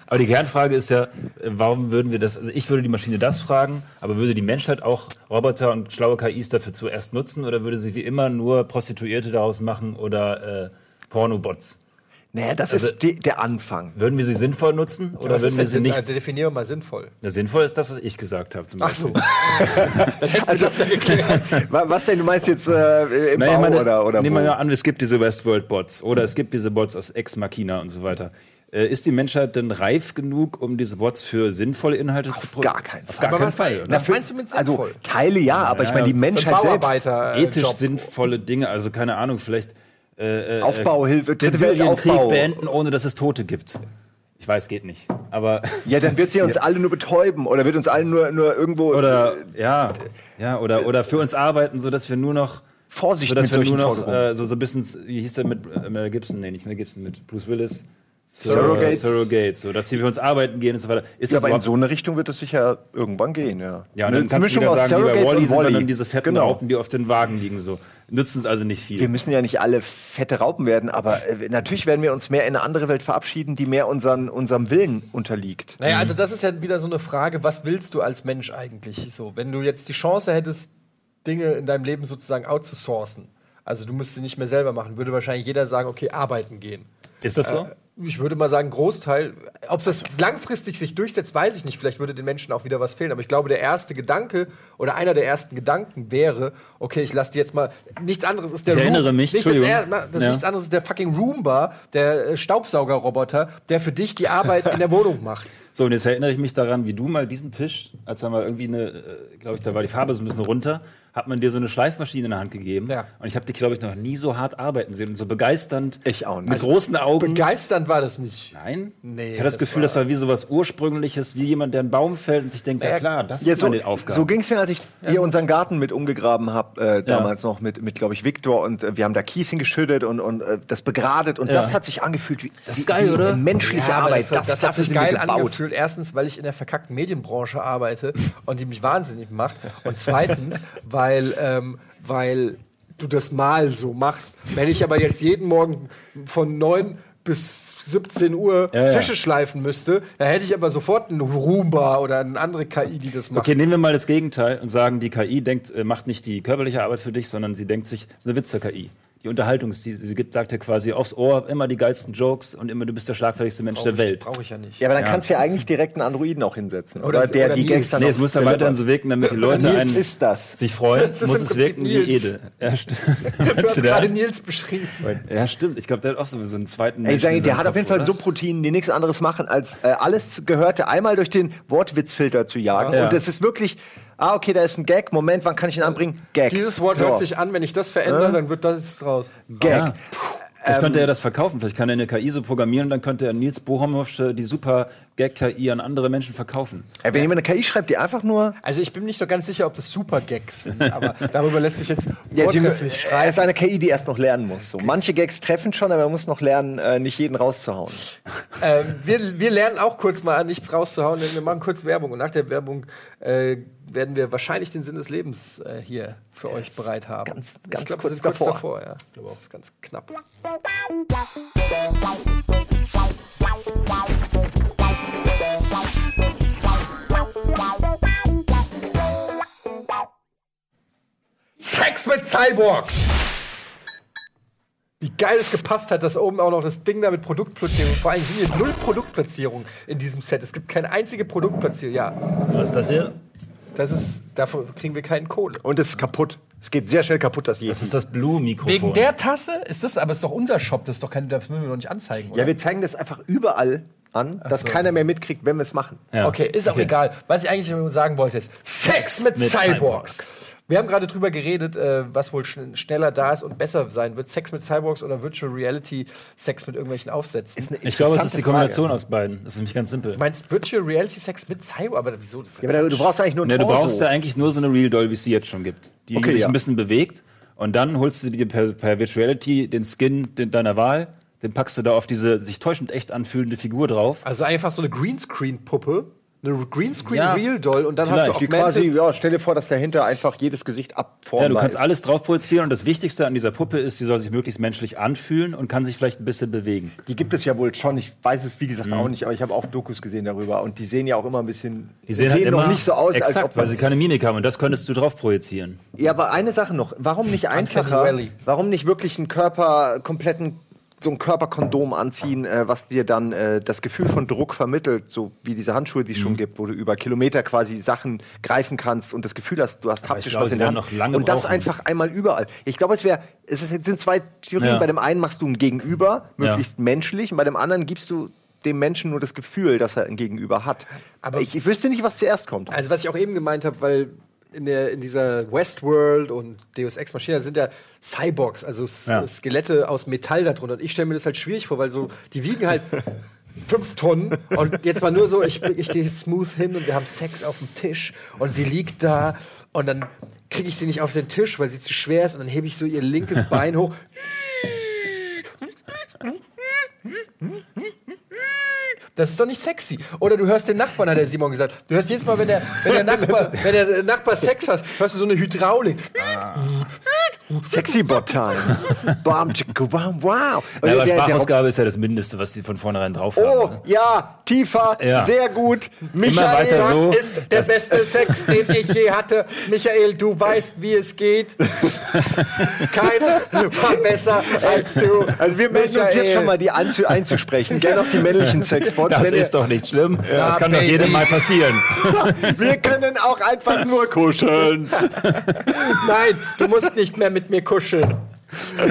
Aber die Kernfrage ist ja, äh, warum würden wir das, also ich würde die Maschine das fragen, aber würde die Menschheit auch Roboter und schlaue KIs dafür zuerst nutzen oder würde sie wie immer nur Prostituierte daraus machen oder äh, Pornobots? Naja, das Also- ist die, der Anfang. Würden wir sie sinnvoll nutzen oder würden wir sie Sinn? nicht? Also definiere mal sinnvoll. Ja, sinnvoll ist das, was ich gesagt habe zum Ach Beispiel. so. (laughs) also, das ja geklärt. (laughs) Was denn? Du meinst jetzt äh, im Naja, Bau meine, oder, oder nehmen wir mal an, es gibt diese Westworld-Bots oder es gibt diese Bots aus Ex Machina und so weiter. Äh, ist die Menschheit denn reif genug, um diese Bots für sinnvolle Inhalte zu produzieren? gar keinen Auf Fall. gar Aber keinen was- Fall. was meinst du mit Also sinnvoll? Teile ja, aber ich Ja, meine, die. Menschheit selbst. Bauarbeiter. ethisch Job. sinnvolle Dinge, also keine Ahnung, vielleicht äh, äh, Aufbauhilfe, den dritte Weltaufbau. beenden, ohne dass es Tote gibt. Ich weiß, geht nicht. Aber (laughs) Ja, dann (laughs) wird sie uns alle nur betäuben oder wird uns allen nur, nur irgendwo oder ja, ja oder oder für uns arbeiten, so dass wir nur noch Vorsicht so dass mit wir nur noch äh, so so ein bisschen wie hieß der mit äh, Mel Gibson, nee, nicht Mel Gibson mit Bruce Willis. Sur- Surrogates. Surrogates, so dass sie für uns arbeiten gehen und so weiter. Ist Ja, aber in so eine Richtung wird es sicher irgendwann gehen, ja. ja, und Eine dann kannst du Mischung wieder aus sagen, wie bei Wally und sind dann, diese fetten Genau. Raupen, die auf den Wagen liegen, so. Nützen es also nicht viel. Wir müssen ja nicht alle fette Raupen werden, aber äh, natürlich werden wir uns mehr in eine andere Welt verabschieden, die mehr unseren, unserem Willen unterliegt. Naja, also das ist ja wieder so eine Frage, was willst du als Mensch eigentlich? So, wenn du jetzt die Chance hättest, Dinge in deinem Leben sozusagen outzusourcen, also du müsstest sie nicht mehr selber machen, würde wahrscheinlich jeder sagen, okay, arbeiten gehen. ist das so? Ich würde mal sagen, Großteil. Ob das langfristig sich durchsetzt, weiß ich nicht. Vielleicht würde den Menschen auch wieder was fehlen. Aber ich glaube, der erste Gedanke oder einer der ersten Gedanken wäre, okay, ich lasse die jetzt mal. Nichts anderes ist der Ich erinnere mich, Nicht das, das Ja. Nichts anderes ist der fucking Roomba, der äh, Staubsaugerroboter, der für dich die Arbeit in der Wohnung macht. So, und jetzt erinnere ich mich daran, wie du mal diesen Tisch, als da mal irgendwie eine, glaube ich, da war die Farbe so ein bisschen runter, hat man dir so eine Schleifmaschine in der Hand gegeben. Ja. Und ich habe dich, glaube ich, noch nie so hart arbeiten sehen und so begeisternd. Ich auch nicht. Mit großen Augen. Begeisternd war das nicht. Nein? Nee, ich hatte das, das Gefühl, war- das war wie so was Ursprüngliches, wie jemand, der einen Baum fällt und sich denkt, ja Ja, klar, das Ja, ist so, meine Aufgabe. so ging es mir, als ich hier unseren Garten mit umgegraben habe, äh, damals noch mit, mit glaube ich, Viktor und äh, wir haben da Kies hingeschüttet und, und äh, das begradet und Ja. das hat sich angefühlt wie, Das ist geil, wie oder? eine menschliche Ja, Arbeit. Das, das, hat dafür sich geil gebaut. angefühlt. Erstens, weil ich in der verkackten Medienbranche arbeite und die mich wahnsinnig macht. Und zweitens, weil, ähm, weil du das mal so machst. Wenn ich aber jetzt jeden Morgen von 9 bis 17 Uhr Ja, ja. Tische schleifen müsste, da hätte ich aber sofort einen Roomba oder eine andere KI, die das macht. Okay, nehmen wir mal das Gegenteil und sagen, die KI denkt, äh, macht nicht die körperliche Arbeit für dich, sondern sie denkt sich, ist eine Witze-KI. Die Unterhaltung, die sie gibt, sagt ja quasi aufs Ohr immer die geilsten Jokes und immer du bist der schlagfertigste Mensch der Welt. Brauche ich ja nicht. Ja, aber dann Ja. kannst du ja eigentlich direkt einen Androiden auch hinsetzen. Oder, Oder- der oder die. Gags dann Nee, es muss ja weiterhin so wirken, damit die Leute Nils einen ist das. sich freuen, (laughs) Das ist muss es wirken wie Nils. Edel. (laughs) Ja, stimmt. Du hast gerade hat- Nils beschrieben. ja, stimmt. Ich glaube, der hat auch so, einen zweiten Ey, ich sag, Menschen in der hat auf jeden Fall? Subroutinen, die nichts anderes machen, als äh, alles Gehörte einmal durch den Wortwitzfilter zu jagen. Ja. Und das ist wirklich, ah, okay, da ist ein Gag, Moment, wann kann ich ihn anbringen? Gag. Dieses Wort So. hört sich an, wenn ich das verändere, dann wird das draus. Gag. Ja. Vielleicht könnte er das verkaufen. Vielleicht kann er eine KI so programmieren und dann könnte er Nils Bohmhoffsche die super Gag-KI an andere Menschen verkaufen. Ey, wenn jemand eine KI schreibt, die einfach nur Also ich bin mir nicht so ganz sicher, ob das super Gags sind, aber (laughs) darüber lässt sich jetzt Ja, sie, vortrefflich er ist eine KI, die erst noch lernen muss. So. Manche Gags treffen schon, aber man muss noch lernen, äh, nicht jeden rauszuhauen. (laughs) Ähm, wir, wir lernen auch kurz mal an, nichts rauszuhauen, denn wir machen kurz Werbung. Und nach der Werbung äh, werden wir wahrscheinlich den Sinn des Lebens äh, hier für euch bereit haben. ganz- ganz ich glaub, kurz wir sind davor. Kurz davor ja. Ich glaube auch, das ist ganz knapp. (laughs) Sex mit Cyborgs! wie geil es gepasst hat, dass oben auch noch das Ding da mit Produktplatzierung. Vor allem sind hier null Produktplatzierung in diesem Set. Es gibt keine einzige Produktplatzierung. Ja, Was ist das hier? das ist, davon kriegen wir keinen Kohle. Und es ist kaputt. Es geht sehr schnell kaputt, das Das Yeti. ist das Blue-Mikrofon. Wegen der Tasse ist das, aber es ist doch unser Shop, das ist doch keine, das müssen wir noch nicht anzeigen, oder? Ja, wir zeigen das einfach überall an, dass so. keiner mehr mitkriegt, wenn wir es machen. Ja. Okay, ist auch Okay. egal. Was ich eigentlich sagen wollte ist Sex mit, Mit Cyborgs. Cyborgs. Wir haben gerade drüber geredet, äh, was wohl schn schneller da ist und besser sein wird. Sex mit Cyborgs oder Virtual Reality Sex mit irgendwelchen Aufsätzen. Ich glaube, es ist die Kombination Frage. aus beiden. Das ist nämlich ganz simpel. Du meinst Virtual Reality Sex mit Cyborg? Aber wieso? Das ist Ja, aber du brauchst eigentlich nur ein Ne, du brauchst ja eigentlich nur so eine Real Doll, wie es sie jetzt schon gibt. Die Okay, sich ja. ein bisschen bewegt und dann holst du dir per, per Virtuality den Skin den, deiner Wahl, den packst du da auf diese sich täuschend echt anfühlende Figur drauf. also einfach so eine Greenscreen-Puppe, eine Greenscreen Ja, Real Doll und dann hast du. Die quasi, ja, stell dir vor, dass dahinter einfach jedes Gesicht abformbar Ja, du kannst ist. alles drauf projizieren und das Wichtigste an dieser Puppe ist, sie soll sich möglichst menschlich anfühlen und kann sich vielleicht ein bisschen bewegen. Die gibt es ja wohl schon. Ich weiß es, wie gesagt, auch nicht, aber ich habe auch Dokus gesehen darüber. Und die sehen ja auch immer ein bisschen. Die sehen, halt noch nicht so aus, exakt, als ob weil sie keine Mimik haben und das könntest du drauf projizieren. Ja, aber eine Sache noch. Warum nicht einfacher? Warum nicht wirklich einen Körper, kompletten, so ein Körperkondom anziehen, äh, was dir dann äh, das Gefühl von Druck vermittelt, so wie diese Handschuhe, die es Mhm. schon gibt, wo du über Kilometer quasi Sachen greifen kannst und das Gefühl hast, du hast haptisch glaube, was in der Hand. noch lange und das brauchen. einfach einmal überall. Ich glaube, es wäre, es ist- sind zwei Theorien. Ja. Bei dem einen machst du ein Gegenüber, Ja. möglichst menschlich, und bei dem anderen gibst du dem Menschen nur das Gefühl, dass er ein Gegenüber hat. Aber ich, ich wüsste nicht, was zuerst kommt. Also was ich auch eben gemeint habe, weil in, der, in dieser Westworld und Deus Ex Machina sind ja Cyborgs, also S Ja. Skelette aus Metall darunter. Und ich stelle mir das halt schwierig vor, weil so, die wiegen halt (laughs) fünf Tonnen und jetzt mal nur so, ich, ich gehe smooth hin und wir haben Sex auf dem Tisch und sie liegt da und dann kriege ich sie nicht auf den Tisch, weil sie zu schwer ist und dann hebe ich so ihr linkes (laughs) Bein hoch. Das ist doch nicht sexy. Oder du hörst den Nachbarn, hat der Simon gesagt. Du hörst jedes Mal, wenn der, wenn der, Nachbar, (laughs) wenn der Nachbar Sex hat, hörst du so eine Hydraulik. Sexy Bot Time. Bam, tschicka, bam, wow. Ja, aber Der- der- Sprachausgabe ist ja das Mindeste, was sie von vornherein drauf haben. Oh, ne? ja, tiefer, Ja. sehr gut. Michael, weiter Das so. ist der Das- beste Sex, den ich je hatte. Michael, du weißt, wie es geht. Keiner war besser als du. Also wir melden uns jetzt schon mal, die anzu einzusprechen. Gerne auch die männlichen Sexbots. Das wenn ihr- ist doch nicht schlimm. das kann doch Baby. jedem mal passieren. (laughs) wir können auch einfach nur kuscheln. (laughs) Nein, du musst nicht mehr mit mir kuscheln.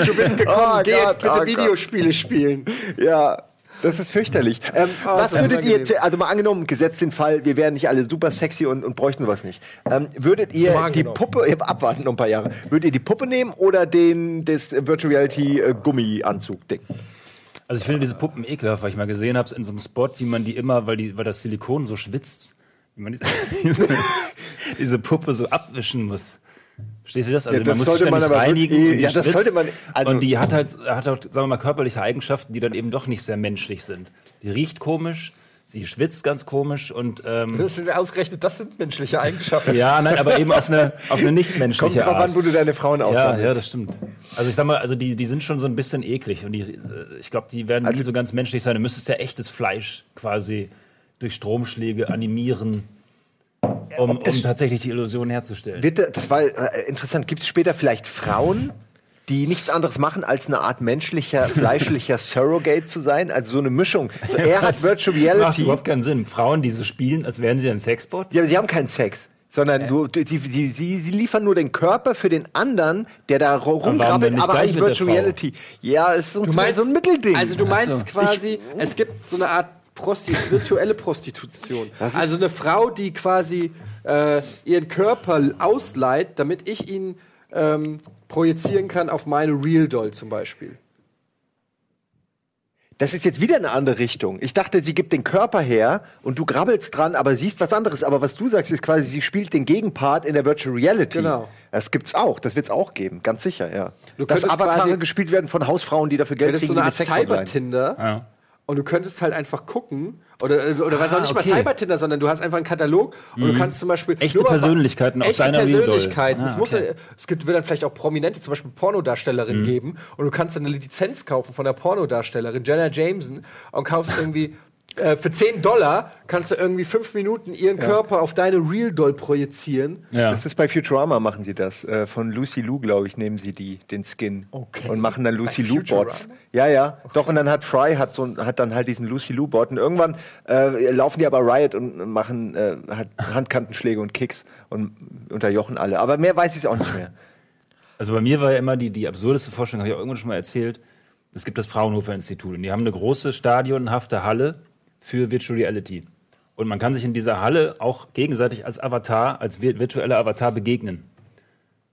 Du bist gekommen, Oh geh Gott, jetzt bitte oh Gott. Videospiele spielen. Ja. Das ist fürchterlich. Ähm, was das ist würdet ihr, zu, also mal angenommen, gesetzt den Fall, wir wären nicht alle super sexy und, und bräuchten was nicht. Ähm, würdet ihr Mal die angenommen. Puppe, ihr abwarten noch ein paar Jahre, würdet ihr die Puppe nehmen oder den, das Virtual Reality äh, Gummianzug-Ding? Also ich finde diese Puppen ekelhaft, weil ich mal gesehen habe in so einem Spot, wie man die immer, weil, die, weil das Silikon so schwitzt, wie man diese, (laughs) diese, Puppe so abwischen muss. Versteht ihr das? Also Ja, man das muss sollte sich man ständig reinigen. die ja, das schwitzt. sollte man- also- und die hat halt, hat halt, sagen wir mal, körperliche Eigenschaften, die dann eben doch nicht sehr menschlich sind. Die riecht komisch, sie schwitzt ganz komisch und ähm, Das sind ausgerechnet, das sind menschliche Eigenschaften. ja, nein, aber eben auf eine, auf eine nicht menschliche Kommt drauf Art. an, wo du deine Frauen Ja, aussammelst. ja, das stimmt. Also ich sag mal, also die, die sind schon so ein bisschen eklig und die, äh, ich glaube, die werden Also nie so ganz menschlich sein. Du müsstest ja echtes Fleisch quasi durch Stromschläge animieren, um, um tatsächlich die Illusion herzustellen. Bitte, das war äh, interessant. Gibt es später vielleicht Frauen, die nichts anderes machen, als eine Art menschlicher, (laughs) fleischlicher Surrogate zu sein? Also so eine Mischung. So, er hat Das Virtual Macht Reality. überhaupt keinen Sinn. Frauen, die so spielen, als wären sie ein Sexbot. Ja, aber sie haben keinen Sex. Sondern du, du, die, die, sie, sie liefern nur den Körper für den anderen, der da ru- warum denn rumgrabbelt, nicht aber gleich eigentlich mit der Virtual Frau? Reality. Ja, es ist so, Du meinst, so ein Mittelding. Also du meinst so. quasi, es gibt so eine Art Prosti virtuelle Prostitution. Also eine Frau, die quasi äh, ihren Körper ausleiht, damit ich ihn ähm, projizieren kann auf meine Real Doll zum Beispiel. Das ist jetzt wieder eine andere Richtung. Ich dachte, sie gibt den Körper her und du grabbelst dran, aber siehst was anderes. Aber was du sagst, ist quasi, sie spielt den Gegenpart in der Virtual Reality. Genau. Das gibt's auch. Das wird's auch geben. Ganz sicher, ja. Du Dass Avatare quasi- gespielt werden von Hausfrauen, die dafür Geld Das ist kriegen, so eine Art. Cyber-Tinder. Ja. Und du könntest halt einfach gucken, oder, oder was Ah, auch nicht mal okay. Cyber-Tinder, sondern du hast einfach einen Katalog und du kannst zum Beispiel. Echte mal- Persönlichkeiten auf echte deiner Doll. Persönlichkeiten. Ah, es, muss, okay. ja- es gibt, wird dann vielleicht auch Prominente, zum Beispiel Pornodarstellerin geben und du kannst dann eine Lizenz kaufen von der Pornodarstellerin, Jenna Jameson, und kaufst irgendwie (laughs) äh, für 10 Dollar kannst du irgendwie fünf Minuten ihren Körper auf deine Real Doll projizieren. Ja. Das ist bei Futurama machen sie das. Äh, von Lucy Lou, glaube ich, nehmen sie die, den Skin Okay. und machen dann Lucy Lou Bots. Ja, ja. Doch, und dann hat Fry hat so hat dann halt diesen Lucy Lou Bot. Und irgendwann äh, laufen die aber Riot und machen äh, hat (laughs) Handkantenschläge und Kicks und unterjochen alle. Aber mehr weiß ich auch nicht mehr. Also bei mir war ja immer die, die absurdeste Vorstellung, habe ich auch irgendwann schon mal erzählt. Es gibt das Fraunhofer Institut und die haben eine große stadionhafte Halle für Virtual Reality. Und man kann sich in dieser Halle auch gegenseitig als Avatar, als vi- virtueller Avatar begegnen.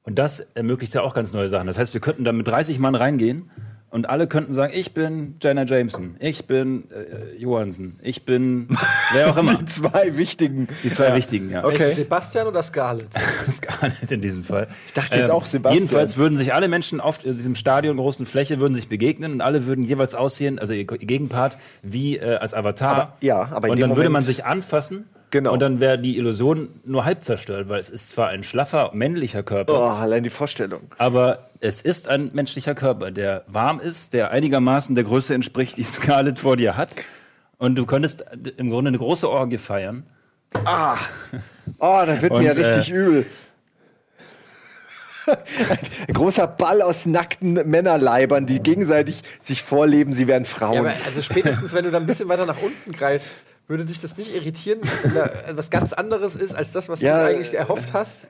Und das ermöglicht ja auch ganz neue Sachen. Das heißt, wir könnten da mit 30 Mann reingehen und alle könnten sagen, ich bin Jenna Jameson, ich bin äh, Johansen, ich bin (laughs) wer auch immer. Die zwei wichtigen. Die zwei wichtigen, ja. Okay. Sebastian oder Scarlett? (laughs) Scarlett in diesem Fall. Ich dachte jetzt auch Sebastian. Jedenfalls würden sich alle Menschen auf diesem Stadion, großen Fläche, würden sich begegnen und alle würden jeweils aussehen, also ihr Gegenpart, wie äh, als Avatar. Aber- ja, aber in Und dem dann würde Moment- man sich anfassen. Genau. Und dann wäre die Illusion nur halb zerstört, weil es ist zwar ein schlaffer männlicher Körper, Oh, allein die Vorstellung. aber es ist ein menschlicher Körper, der warm ist, der einigermaßen der Größe entspricht, die (laughs) Scarlett vor dir hat. Und du könntest im Grunde eine große Orgie feiern. Oh, da wird mir Und, richtig äh, übel. (laughs) Ein großer Ball aus nackten Männerleibern, die gegenseitig sich vorleben, sie wären Frauen. Ja, aber also spätestens, wenn du da ein bisschen weiter nach unten greifst, würde dich das nicht irritieren, wenn da (laughs) etwas ganz anderes ist als das, was Ja, du eigentlich erhofft hast?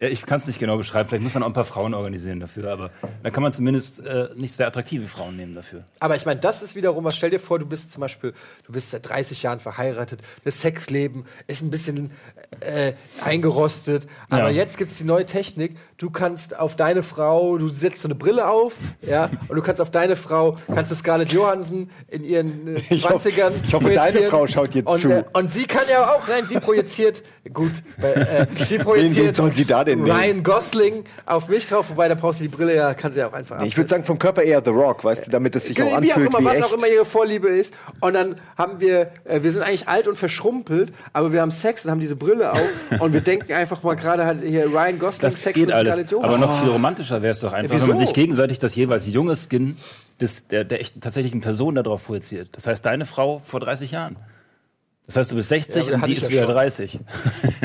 Ja, ich kann es nicht genau beschreiben. Vielleicht muss man auch ein paar Frauen organisieren dafür, aber da kann man zumindest äh, nicht sehr attraktive Frauen nehmen dafür. Aber ich meine, das ist wiederum was. Stell dir vor, du bist zum Beispiel, du bist seit 30 Jahren verheiratet, das Sexleben ist ein bisschen äh, eingerostet, aber Ja. jetzt gibt es die neue Technik. Du kannst auf deine Frau, du setzt so eine Brille auf, ja, und du kannst auf deine Frau, kannst du Scarlett Johansson in ihren äh, (laughs) Ich hoffe- 20ern. ich hoffe, deine. Frau schaut jetzt und, zu. Äh, und sie kann ja auch, nein, sie projiziert, gut, äh, sie (laughs) projiziert wen soll sie da denn nehmen? Ryan Gosling auf mich drauf, wobei da brauchst du die Brille ja, kann sie ja auch einfach Nee, ich würde sagen, vom Körper eher The Rock, weißt du, damit es sich auch wie auch anfühlt immer, wie was echt. auch immer ihre Vorliebe ist. Und dann haben wir, äh, wir sind eigentlich alt und verschrumpelt, aber wir haben Sex und haben diese Brille auf und wir denken einfach mal gerade halt hier Ryan Gosling Das Sex geht mit alles. Scarlett. Aber noch viel romantischer wäre es doch einfach, Ja, wenn man sich gegenseitig das jeweils junge Skin des, der, der echten tatsächlichen Person darauf projiziert. Das heißt, deine Frau vor 30 Jahren. Das heißt, du bist 60 Ja, und sie ist ja wieder schon. 30.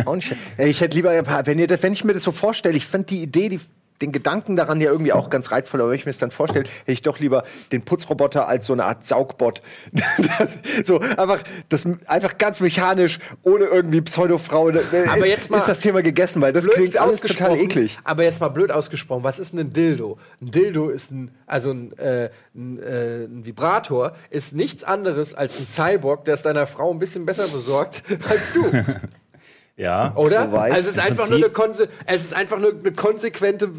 Auch nicht schlecht. Ey, Ich hätte lieber, wenn, ihr wenn ich mir das so vorstelle, ich fand die Idee, die, den Gedanken daran ja irgendwie auch ganz reizvoll, aber wenn ich mir das dann vorstelle, hätte ich doch lieber den Putzroboter als so eine Art Saugbot. Das, (laughs) so einfach, das einfach ganz mechanisch, ohne irgendwie Pseudofrau. Aber ist, jetzt mal ist das Thema gegessen, weil das klingt alles total eklig. Aber jetzt mal blöd ausgesprochen, was ist denn ein Dildo? Ein Dildo ist ein, also ein, äh, ein, äh, ein Vibrator, ist nichts anderes als ein Cyborg, der es deiner Frau ein bisschen besser besorgt (laughs) als du. Ja. Oder? Soweit. Also es ist einfach nur eine, konse es ist einfach nur eine konsequente äh,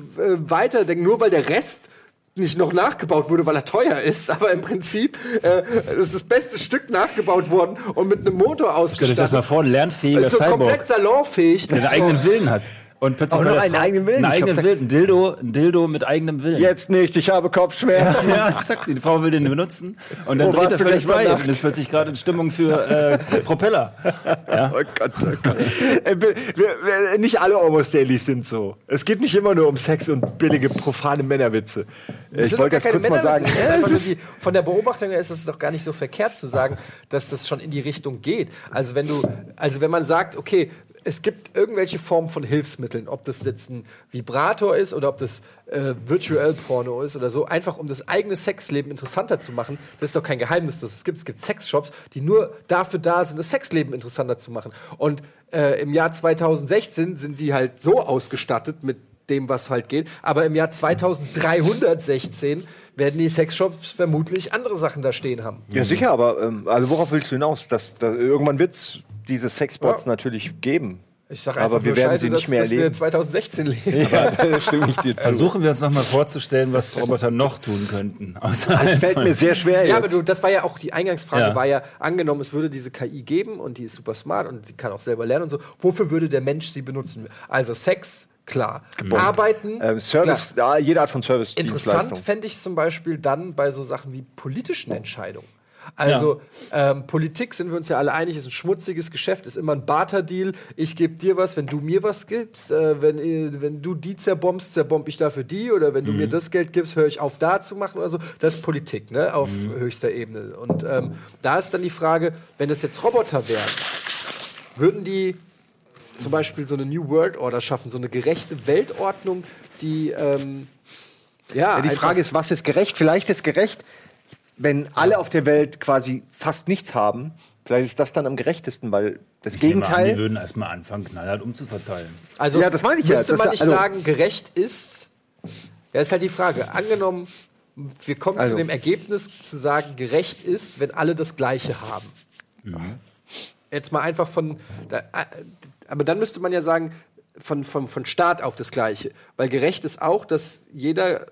Weiterdenken, nur weil der Rest nicht noch nachgebaut wurde, weil er teuer ist, (laughs) aber im Prinzip äh, ist das beste Stück nachgebaut worden und mit einem Motor Stell dir das mal ausgestattet. vor, ein lernfähiger Ist so komplett Cyborg, salonfähig. der einen eigenen Willen hat. Und plötzlich Auch noch einen Frau- eigenen Willen. Einen eigenen Willen. Ein Dildo, ein Dildo mit eigenem Willen. Jetzt nicht, ich habe Kopfschmerzen. (laughs) Ja, exakt. Die Frau will den benutzen und dann Wo dreht er völlig Nacht? und ist plötzlich gerade in Stimmung für äh, Propeller. Oh Gott, oh Gott. Äh, nicht alle Almost Dailies sind so. Es geht nicht immer nur um Sex und billige, profane Männerwitze. Ich wollte das kurz mal sagen. Ja, die, von der Beobachtung her ist es doch gar nicht so verkehrt zu sagen, dass das schon in die Richtung geht. Also wenn du, also wenn man sagt, okay, es gibt irgendwelche Formen von Hilfsmitteln, ob das jetzt ein Vibrator ist oder ob das äh, Virtual Porno ist oder so, einfach um das eigene Sexleben interessanter zu machen. Das ist doch kein Geheimnis, dass es gibt. Es gibt Sexshops, die nur dafür da sind, das Sexleben interessanter zu machen. Und äh, im Jahr 2016 sind die halt so ausgestattet mit dem, was halt geht. Aber im Jahr 2316 werden die Sexshops vermutlich andere Sachen da stehen haben. Ja, sicher, aber ähm, also worauf willst du hinaus? Dass, da, irgendwann wird es diese Sexbots Ja. natürlich geben. Ich sag einfach aber wir nur werden Scheiße, sie dass, nicht mehr dass wir erleben. 2016 leben. (laughs) Ja, da stimme ich dir zu. Versuchen wir uns nochmal vorzustellen, was Roboter noch tun könnten. (laughs) Es fällt mir sehr schwer Ja, aber jetzt. du, das war ja auch die Eingangsfrage, Ja. war ja angenommen, es würde diese KI geben und die ist super smart und die kann auch selber lernen und so. Wofür würde der Mensch sie benutzen? Also Sex, klar. Arbeiten, ähm, Service, ja, jede Art von Interessant Service-Dienstleistung. fände ich zum Beispiel dann bei so Sachen wie politischen Entscheidungen. Also ähm, Politik sind wir uns ja alle einig, ist ein schmutziges Geschäft, ist immer ein Barterdeal. Ich gebe dir was, wenn du mir was gibst. Äh, wenn, äh, wenn du die zerbombst, zerbomb ich dafür die. Oder wenn du mir das Geld gibst, höre ich auf da zu machen oder so. Das ist Politik, ne? Auf höchster Ebene. Und ähm, da ist dann die Frage, wenn das jetzt Roboter wären, würden die zum Beispiel so eine New World Order schaffen, so eine gerechte Weltordnung, die ähm, ja, Ja, die Frage ist, was ist gerecht? Vielleicht ist gerecht, wenn alle auf der Welt quasi fast nichts haben. Vielleicht ist das dann am gerechtesten, weil das Ich nehme An, die Gegenteil. würden erstmal anfangen, knallhart umzuverteilen. Also Ja, das meine ich ja. müsste man nicht also- sagen, gerecht ist. Ja, ist halt die Frage. Angenommen, wir kommen Also- zu dem Ergebnis zu sagen, gerecht ist, wenn alle das Gleiche haben. Jetzt mal einfach von. Da, äh, aber dann müsste man ja sagen, von, von, von Staat auf das Gleiche. Weil gerecht ist auch, dass jeder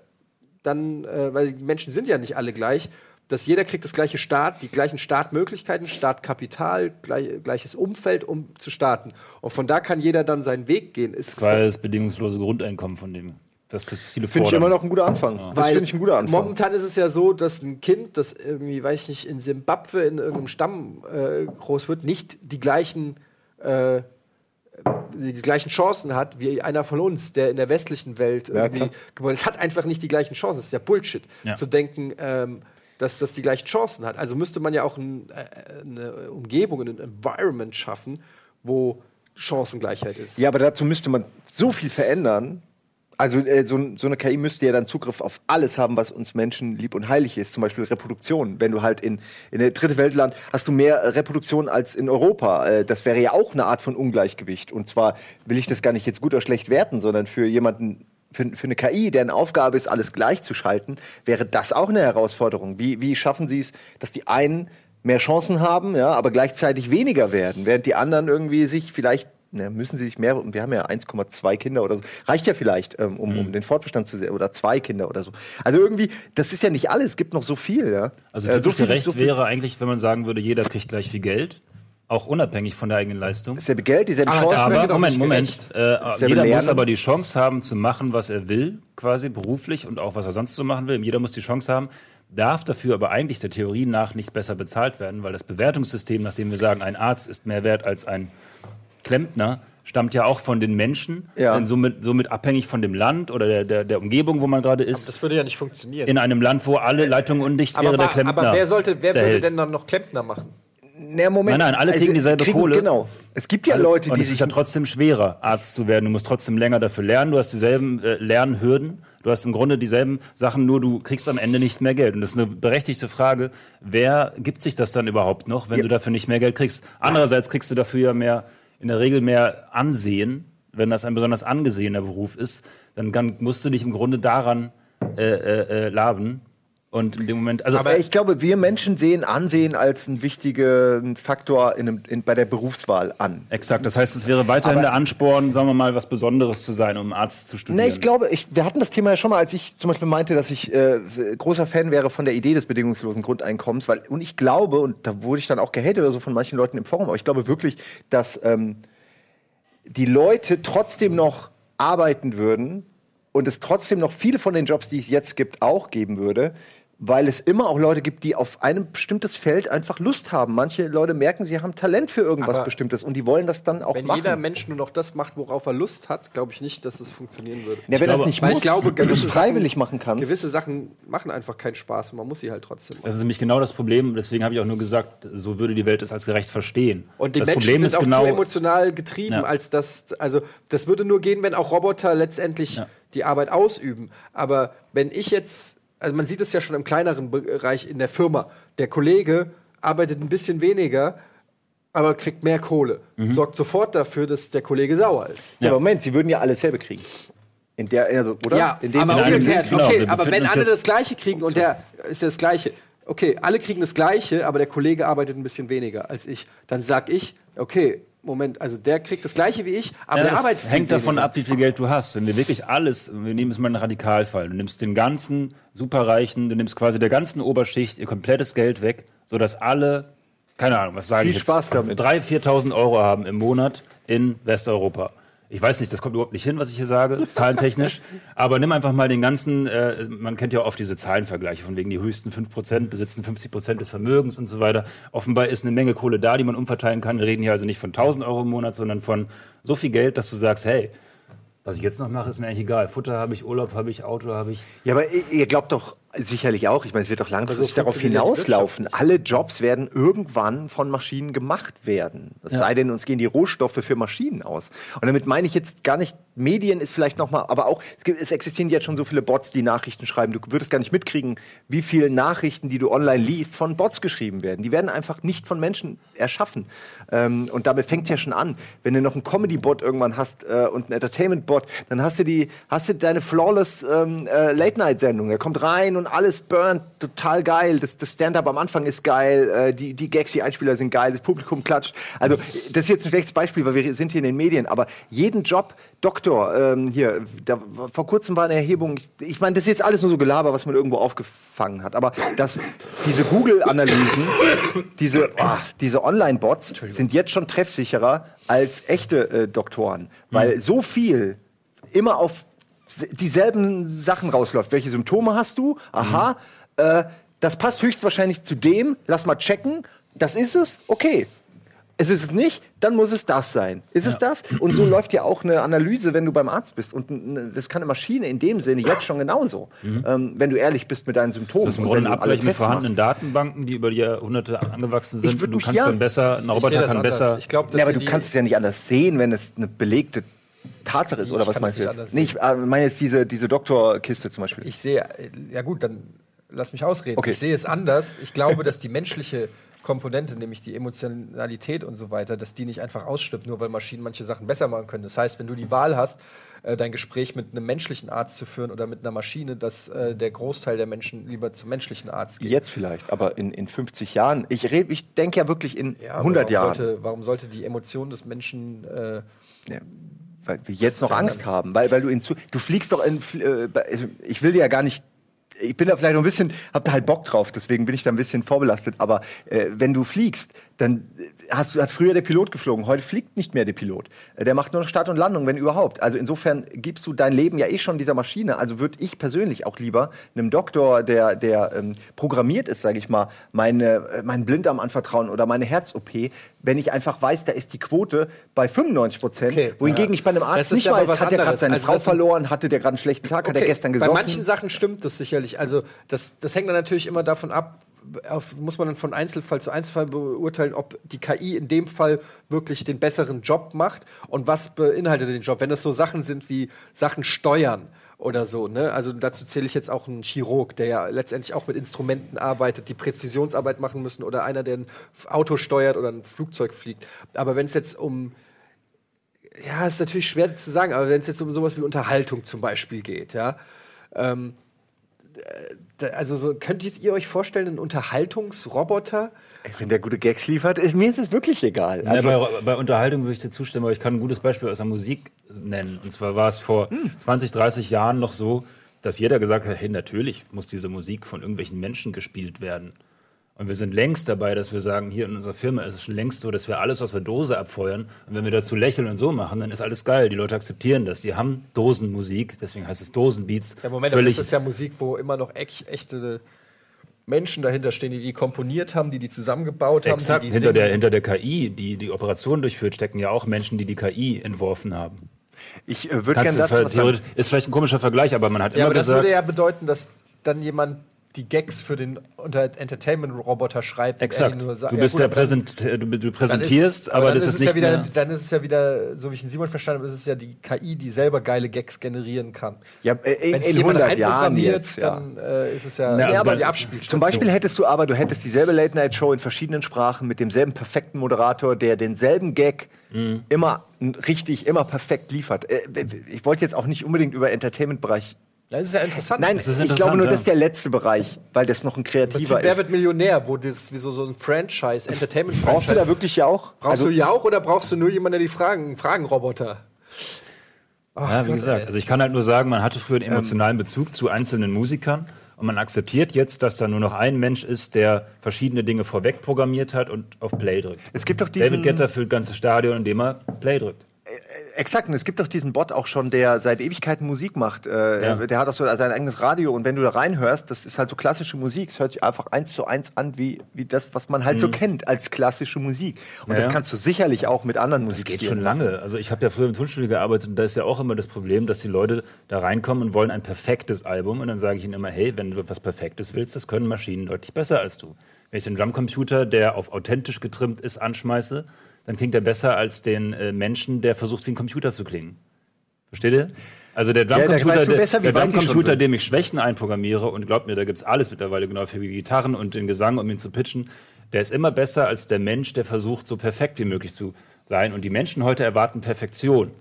dann, äh, weil die Menschen sind ja nicht alle gleich, dass jeder kriegt das gleiche Staat, die gleichen Startmöglichkeiten, Startkapital, gleich, gleiches Umfeld, um zu starten. Und von da kann jeder dann seinen Weg gehen. Ist es Weil das bedingungslose Grundeinkommen von dem, das was viele Finde ich immer noch ein guter Anfang. Das Weil finde ich ein guter Anfang. Momentan ist es ja so, dass ein Kind, das irgendwie, weiß ich nicht, in Simbabwe in irgendeinem Stamm äh, groß wird, nicht die gleichen, äh, die gleichen Chancen hat wie einer von uns, der in der westlichen Welt irgendwie klar. geboren ist. Es hat einfach nicht die gleichen Chancen. Es ist ja Bullshit, Ja. zu denken, ähm, dass das die gleichen Chancen hat. Also müsste man ja auch ein, äh, eine Umgebung, ein Environment schaffen, wo Chancengleichheit ist. Ja, aber dazu müsste man so viel verändern. Also äh, so, so eine KI müsste ja dann Zugriff auf alles haben, was uns Menschen lieb und heilig ist. Zum Beispiel Reproduktion. Wenn du halt in, in der dritte Weltland hast du mehr äh, Reproduktion als in Europa. Äh, das wäre ja auch eine Art von Ungleichgewicht. Und zwar will ich das gar nicht jetzt gut oder schlecht werten, sondern für jemanden, für, für eine KI, deren Aufgabe ist, alles gleichzuschalten, wäre das auch eine Herausforderung. Wie, wie schaffen sie es, dass die einen mehr Chancen haben, ja, aber gleichzeitig weniger werden, während die anderen irgendwie sich vielleicht na, müssen sie sich mehr, wir haben ja 1,2 Kinder oder so, reicht ja vielleicht, ähm, um, um den Fortbestand zu sehen, oder zwei Kinder oder so. Also irgendwie, das ist ja nicht alles, es gibt noch so viel, ja. Also Äh, typisch viel- gerecht viel- wäre eigentlich, wenn man sagen würde, jeder kriegt gleich viel Geld, auch unabhängig von der eigenen Leistung. Dasselbe Geld, dieselben Aber Chancen. Aber Moment, nicht Moment. Äh, jeder muss Lernen. aber die Chance haben, zu machen, was er will, quasi beruflich und auch was er sonst so machen will. Jeder muss die Chance haben, darf dafür aber eigentlich der Theorie nach nicht besser bezahlt werden, weil das Bewertungssystem, nachdem wir sagen, ein Arzt ist mehr wert als ein Klempner, stammt ja auch von den Menschen, Ja. und somit, somit abhängig von dem Land oder der, der, der Umgebung, wo man gerade ist. Das würde ja nicht funktionieren. In einem Land, wo alle Leitungen undicht wäre, der Klempner. aber wer sollte, wer der würde Held. denn dann noch Klempner machen? Na, Moment. Nein, nein, alle kriegen dieselbe Kohle. Genau. Es gibt ja Alle- Leute, und die es ist sich ja trotzdem schwerer, Arzt zu werden. Du musst trotzdem länger dafür lernen. Du hast dieselben äh, Lernhürden. Du hast im Grunde dieselben Sachen, nur du kriegst am Ende nicht mehr Geld. Und das ist eine berechtigte Frage. Wer gibt sich das dann überhaupt noch, wenn Ja. du dafür nicht mehr Geld kriegst? Andererseits kriegst du dafür ja mehr, in der Regel mehr Ansehen. Wenn das ein besonders angesehener Beruf ist, dann kann, musst du dich im Grunde daran äh, äh, äh, laben. Und in dem Moment, also Aber ich glaube, wir Menschen sehen Ansehen als einen wichtigen Faktor in einem, in, bei der Berufswahl an. Exakt, das heißt, es wäre weiterhin Aber- der Ansporn, sagen wir mal, was Besonderes zu sein, um Arzt zu studieren. Ne, ich glaube, ich, wir hatten das Thema ja schon mal, als ich zum Beispiel meinte, dass ich äh, großer Fan wäre von der Idee des bedingungslosen Grundeinkommens, weil und ich glaube, und da wurde ich dann auch gehatet oder so von manchen Leuten im Forum, aber ich glaube wirklich, dass ähm, die Leute trotzdem noch arbeiten würden und es trotzdem noch viele von den Jobs, die es jetzt gibt, auch geben würde. Weil es immer auch Leute gibt, die auf ein bestimmtes Feld einfach Lust haben. Manche Leute merken, sie haben Talent für irgendwas Aber Bestimmtes und die wollen das dann auch Wenn machen. jeder Mensch nur noch das macht, worauf er Lust hat, glaube ich nicht, dass es funktionieren würde. ja, wenn glaube- das nicht muss, ich glaube, wenn du es freiwillig Sachen- machen kannst. Gewisse Sachen machen einfach keinen Spaß und man muss sie halt trotzdem machen. Das ist nämlich genau das Problem. Deswegen habe ich auch nur gesagt, so würde die Welt es als gerecht verstehen. Und die das Menschen Problem sind ist auch genau, zu emotional getrieben, Ja. als dass, also das würde nur gehen, wenn auch Roboter letztendlich Ja. die Arbeit ausüben. Aber wenn ich jetzt, also man sieht es ja schon im kleineren Bereich in der Firma, der Kollege arbeitet ein bisschen weniger, aber kriegt mehr Kohle, Mhm. sorgt sofort dafür, dass der Kollege sauer ist. Ja, aber Moment, sie würden ja alles selber kriegen. In der, also, oder? Ja, in dem aber umgekehrt. genau, okay, wir aber wenn alle das Gleiche kriegen und der ist ja das Gleiche. Okay, alle kriegen das Gleiche, aber der Kollege arbeitet ein bisschen weniger als ich. Dann sag ich, okay, Moment, also der kriegt das Gleiche wie ich, aber ja, der viel hängt davon weniger. ab, wie viel Geld du hast. Wenn wir wirklich alles, wir nehmen es mal einen Radikalfall, du nimmst den ganzen Superreichen, du nimmst quasi der ganzen Oberschicht ihr komplettes Geld weg, sodass alle, keine Ahnung, was sage ich jetzt, Spaß damit. 3.000, 4.000 Euro haben im Monat in Westeuropa. Ich weiß nicht, das kommt überhaupt nicht hin, was ich hier sage, (laughs) zahlentechnisch. aber nimm einfach mal den ganzen, äh, man kennt ja oft diese Zahlenvergleiche, von wegen die höchsten 5% besitzen 50% des Vermögens und so weiter. Offenbar ist eine Menge Kohle da, die man umverteilen kann. Wir reden hier also nicht von 1000 Euro im Monat, sondern von so viel Geld, dass du sagst, hey, was ich jetzt noch mache, ist mir eigentlich egal. Futter habe ich, Urlaub habe ich, Auto habe ich. Ja, aber ihr ihr glaubt doch sicherlich auch, ich meine, es wird doch langfristig so darauf hinauslaufen. Alle Jobs werden irgendwann von Maschinen gemacht werden. Es sei denn, uns gehen die Rohstoffe für Maschinen aus. Und damit meine ich jetzt gar nicht, Medien ist vielleicht noch mal, aber auch, es, gibt, es existieren jetzt schon so viele Bots, die Nachrichten schreiben. Du würdest gar nicht mitkriegen, wie viele Nachrichten, die du online liest, von Bots geschrieben werden. Die werden einfach nicht von Menschen erschaffen. Ähm, und damit fängt es ja schon an. Wenn du noch einen Comedy-Bot irgendwann hast äh, und einen Entertainment-Bot, dann hast du die, hast du deine flawless ähm, äh, Late-Night-Sendung. Der kommt rein und alles burnt, total geil. Das, das Stand-up am Anfang ist geil, äh, die, die Gags, die Einspieler sind geil, das Publikum klatscht. Also das ist jetzt ein schlechtes Beispiel, weil wir sind hier in den Medien, aber jeden Job, Doktor, ähm, hier, da, vor kurzem war eine Erhebung, ich, ich meine, das ist jetzt alles nur so Gelaber, was man irgendwo aufgefangen hat, aber dass diese Google-Analysen, diese, oh, diese Online-Bots sind jetzt schon treffsicherer als echte äh, Doktoren, weil so viel immer auf dieselben Sachen rausläuft. Welche Symptome hast du? Aha, äh, das passt höchstwahrscheinlich zu dem. Lass mal checken. Das ist es? Okay. Es ist es nicht, dann muss es das sein. Ist es das? Und so läuft ja auch eine Analyse, wenn du beim Arzt bist. Und das kann eine Maschine in dem Sinne jetzt schon genauso. Ähm, wenn du ehrlich bist mit deinen Symptomen. Das ist im und Grunde wenn ein Abgleich mit vorhandenen machst. Datenbanken, die über die Jahrhunderte angewachsen sind. würd Und du kannst ja. dann besser, ein Roboter kann anders. besser. Ich glaube, Ja, aber du kannst es ja nicht anders sehen, wenn es eine belegte Tatsache ist. Ich Oder was kann meinst du jetzt? Nee, ich äh, meine jetzt diese, diese Doktorkiste zum Beispiel. Ich sehe, äh, ja gut, dann lass mich ausreden. Okay. Ich sehe es anders. Ich glaube, dass die menschliche Komponente, nämlich die Emotionalität und so weiter, dass die nicht einfach ausstirbt, nur weil Maschinen manche Sachen besser machen können. Das heißt, wenn du die Wahl hast, äh, dein Gespräch mit einem menschlichen Arzt zu führen oder mit einer Maschine, dass äh, der Großteil der Menschen lieber zum menschlichen Arzt geht. Jetzt vielleicht, aber in, in 50 Jahren. Ich, red- ich denke ja wirklich in Ja, aber 100 warum Jahren. Sollte, warum sollte die Emotion des Menschen äh, Ja, weil wir jetzt noch. Angst haben, weil, weil du in zu, du fliegst doch in, äh, ich will dir ja gar nicht, ich bin da vielleicht noch ein bisschen, hab da halt Bock drauf, deswegen bin ich da ein bisschen vorbelastet, aber äh, wenn du fliegst, dann hast hat früher der Pilot geflogen, heute fliegt nicht mehr der Pilot. Äh, Der macht nur noch Start und Landung, wenn überhaupt. Also insofern gibst du dein Leben ja eh schon dieser Maschine, also würde ich persönlich auch lieber einem Doktor, der, der ähm, programmiert ist, sage ich mal, meine, äh, meinen Blinddarm anvertrauen oder meine Herz-OP, wenn ich einfach weiß, da ist die Quote bei 95 Prozent, Okay. wohingegen ich bei einem Arzt nicht weiß, hat der gerade seine Also Frau verloren, hatte der gerade einen schlechten Tag, hat er Okay, gestern Bei gesoffen. manchen Sachen stimmt das sicherlich. Also das, das hängt dann natürlich immer davon ab, auf, muss man dann von Einzelfall zu Einzelfall beurteilen, ob die KI in dem Fall wirklich den besseren Job macht und was beinhaltet den Job. Wenn das so Sachen sind wie Sachen steuern oder so, ne? Also dazu zähle ich jetzt auch einen Chirurg, der ja letztendlich auch mit Instrumenten arbeitet, die Präzisionsarbeit machen müssen oder einer, der ein Auto steuert oder ein Flugzeug fliegt. Aber wenn es jetzt um ja, ist natürlich schwer zu sagen, aber wenn es jetzt um sowas wie Unterhaltung zum Beispiel geht, ja, ähm, also so, könntet ihr euch vorstellen, einen Unterhaltungsroboter? Wenn der gute Gags liefert, ist, mir ist es wirklich egal. Ja, Also, bei, bei Unterhaltung würde ich dir zustimmen, aber ich kann ein gutes Beispiel aus der Musik nennen. Und zwar war es vor Hm. 20, 30 Jahren noch so, dass jeder gesagt hat, hey, natürlich muss diese Musik von irgendwelchen Menschen gespielt werden. Und wir sind längst dabei, dass wir sagen, hier in unserer Firma ist es schon längst so, dass wir alles aus der Dose abfeuern. Und wenn wir dazu lächeln und so machen, dann ist alles geil. Die Leute akzeptieren das. Die haben Dosenmusik, deswegen heißt es Dosenbeats. Ja, Moment, aber Völlig das ist ja Musik, wo immer noch echt, echte Menschen dahinter stehen, die die komponiert haben, die die zusammengebaut haben, Exakt, die die hinter der, hinter der KI, die die Operation durchführt, stecken ja auch Menschen, die die KI entworfen haben. ich äh, würde gerne dazu was sagen. ist vielleicht ein komischer Vergleich, aber man hat Ja, immer aber das gesagt, würde ja bedeuten, dass dann jemand die Gags für den Unter Entertainment-Roboter schreibt. er exakt. die nur sa- Du Ja, bist gut, der aber dann- Präsent, du, du präsentierst, ist- aber, dann das ist ist es nicht ja wieder, mehr. Dann ist es ja wieder, so wie ich den Simon verstanden habe, ist es ja die KI, die selber geile Gags generieren kann. Ja, äh, in, Wenn es in jemand 100 Jahren einprogrammiert, jetzt. Ja. dann äh, ist es ja, Ja, ja, also aber die Abspielstation. Zum Beispiel hättest du aber, du hättest dieselbe Late-Night-Show in verschiedenen Sprachen mit demselben perfekten Moderator, der denselben Gag Mhm. immer richtig, immer perfekt liefert. Äh, Ich wollte jetzt auch nicht unbedingt über Entertainment-Bereich. Das ist ja interessant. Nein, Das ist ich interessant, glaube nur, ja. das ist der letzte Bereich, weil das noch ein kreativer wer ist. wird Millionär, wo das wie so, so ein Franchise, Entertainment-Franchise. Brauchst du da wirklich ja auch? Brauchst Also, du Jauch oder brauchst du nur jemanden, der die Fragen, Fragenroboter? Ach Ja, wie Gott, gesagt, ey. also ich kann halt nur sagen, man hatte früher einen Ähm. emotionalen Bezug zu einzelnen Musikern und man akzeptiert jetzt, dass da nur noch ein Mensch ist, der verschiedene Dinge vorweg programmiert hat und auf Play drückt. es gibt doch diesen, David Guetta füllt ganze Stadion, indem er Play drückt. Exakt, und es gibt doch diesen Bot auch schon, der seit Ewigkeiten Musik macht. Äh, Ja. Der hat auch so sein eigenes Radio und wenn du da reinhörst, das ist halt so klassische Musik. Es hört sich einfach eins zu eins an, wie, wie das, was man halt so kennt als klassische Musik. Und Mhm. Ja, das kannst du sicherlich auch mit anderen Das geht schon lange. Also ich habe ja früher im Tonstudio gearbeitet und da ist ja auch immer das Problem, dass die Leute da reinkommen und wollen ein perfektes Album und dann sage ich ihnen immer, hey, wenn du etwas Perfektes willst, das können Maschinen deutlich besser als du. Wenn ich den Drumcomputer, der auf authentisch getrimmt ist, anschmeiße, dann klingt er besser als den äh, Menschen, der versucht, wie ein Computer zu klingen. Versteht ihr? Also der Drumcomputer, du der, besser, der Drumcomputer, dem ich Schwächen einprogrammiere und glaubt mir, da gibt es alles mittlerweile genau für die Gitarren und den Gesang, um ihn zu pitchen, der ist immer besser als der Mensch, der versucht, so perfekt wie möglich zu sein. Und die Menschen heute erwarten Perfektion.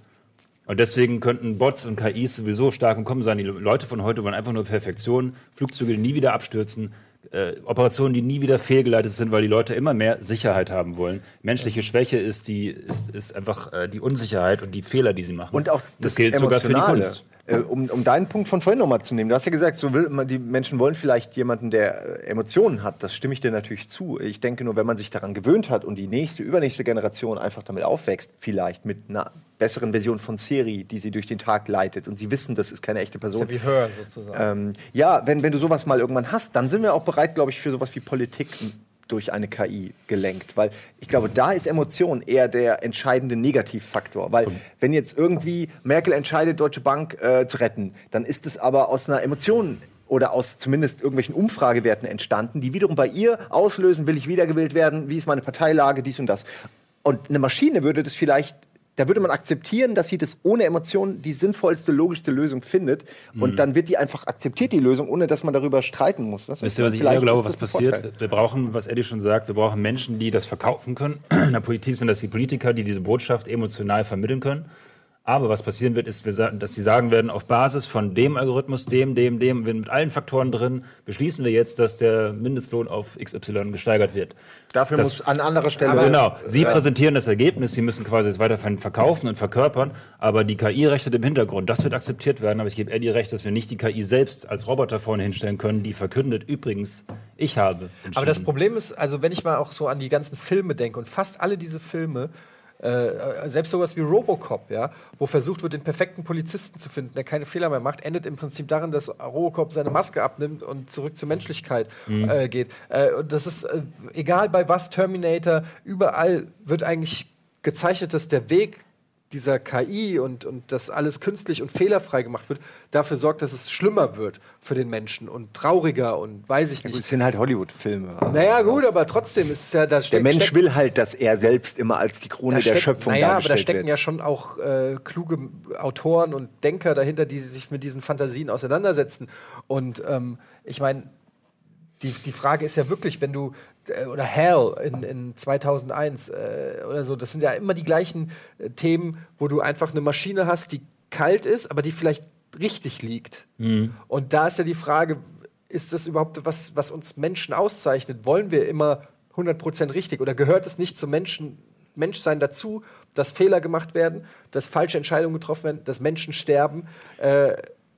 Und deswegen könnten Bots und KIs sowieso stark im Kommen sein. Die Leute von heute wollen einfach nur Perfektion, Flugzeuge, nie wieder abstürzen, äh, Operationen, die nie wieder fehlgeleitet sind, weil die Leute immer mehr Sicherheit haben wollen. Menschliche Schwäche ist, die, ist, ist einfach äh, die Unsicherheit und die Fehler, die sie machen. Und auch das gilt sogar für die. Kunst. Äh, um, um deinen Punkt von vorhin nochmal zu nehmen. Du hast ja gesagt, so will die Menschen wollen vielleicht jemanden, der äh, Emotionen hat. Das stimme ich dir natürlich zu. Ich denke nur, wenn man sich daran gewöhnt hat und die nächste, übernächste Generation einfach damit aufwächst, vielleicht mit einer besseren Version von Siri, die sie durch den Tag leitet und sie wissen, das ist keine echte Das ist Person. ja wie Hör sozusagen. Ähm, ja, wenn, wenn du sowas mal irgendwann hast, dann sind wir auch bereit, glaube ich, für sowas wie Politik durch eine KI gelenkt. Weil ich glaube, da ist Emotion eher der entscheidende Negativfaktor. Weil wenn jetzt irgendwie Merkel entscheidet, Deutsche Bank äh, zu retten, dann ist es aber aus einer Emotion oder aus zumindest irgendwelchen Umfragewerten entstanden, die wiederum bei ihr auslösen, will ich wiedergewählt werden, wie ist meine Parteilage, dies und das. Und eine Maschine würde das vielleicht da würde man akzeptieren, dass sie das ohne Emotionen die sinnvollste, logischste Lösung findet. Und dann wird die einfach akzeptiert, die Lösung, ohne dass man darüber streiten muss. Was Wisst ihr, was ich eher glaube, was passiert? Wir brauchen, was Eddie schon sagt, wir brauchen Menschen, die das verkaufen können. (clears throat) In der Politik sind das die Politiker, die diese Botschaft emotional vermitteln können. Aber was passieren wird, ist, dass sie sagen werden, auf Basis von dem Algorithmus, dem, dem, dem, mit allen Faktoren drin, beschließen wir jetzt, dass der Mindestlohn auf XY gesteigert wird. Dafür Das- muss an anderer Stelle. Aber genau, Sie präsentieren das Ergebnis, Sie müssen quasi es weiter verkaufen und verkörpern, aber die KI rechnet im Hintergrund. Das wird akzeptiert werden, aber ich gebe Eddie recht, dass wir nicht die KI selbst als Roboter vorne hinstellen können, die verkündet, übrigens, ich habe. Aber das Problem ist, also wenn ich mal auch so an die ganzen Filme denke und fast alle diese Filme, äh, selbst sowas wie Robocop, ja, wo versucht wird, den perfekten Polizisten zu finden, der keine Fehler mehr macht, endet im Prinzip darin, dass Robocop seine Maske abnimmt und zurück zur Menschlichkeit äh, geht. Äh, und das ist äh, egal bei was Terminator, überall wird eigentlich gezeichnet, dass der Weg dieser KI und, und das alles künstlich und fehlerfrei gemacht wird, dafür sorgt, dass es schlimmer wird für den Menschen und trauriger und weiß ich nicht. Es sind halt Hollywood-Filme. Naja, gut, aber trotzdem ist es ja das Der Mensch will halt, dass er selbst immer als die Krone der Schöpfung Naja, aber da dargestellt stecken wird. ja schon auch äh, kluge Autoren und Denker dahinter, die sich mit diesen Fantasien auseinandersetzen. Und ähm, ich meine, die, die Frage ist ja wirklich, wenn du, äh, oder Hell in, in 2001 äh, oder so, das sind ja immer die gleichen äh, Themen, wo du einfach eine Maschine hast, die kalt ist, aber die vielleicht richtig liegt. Und da ist ja die Frage, ist das überhaupt was, was uns Menschen auszeichnet? Wollen wir immer 100% richtig oder gehört es nicht zum Menschen, Menschsein dazu, dass Fehler gemacht werden, dass falsche Entscheidungen getroffen werden, dass Menschen sterben äh,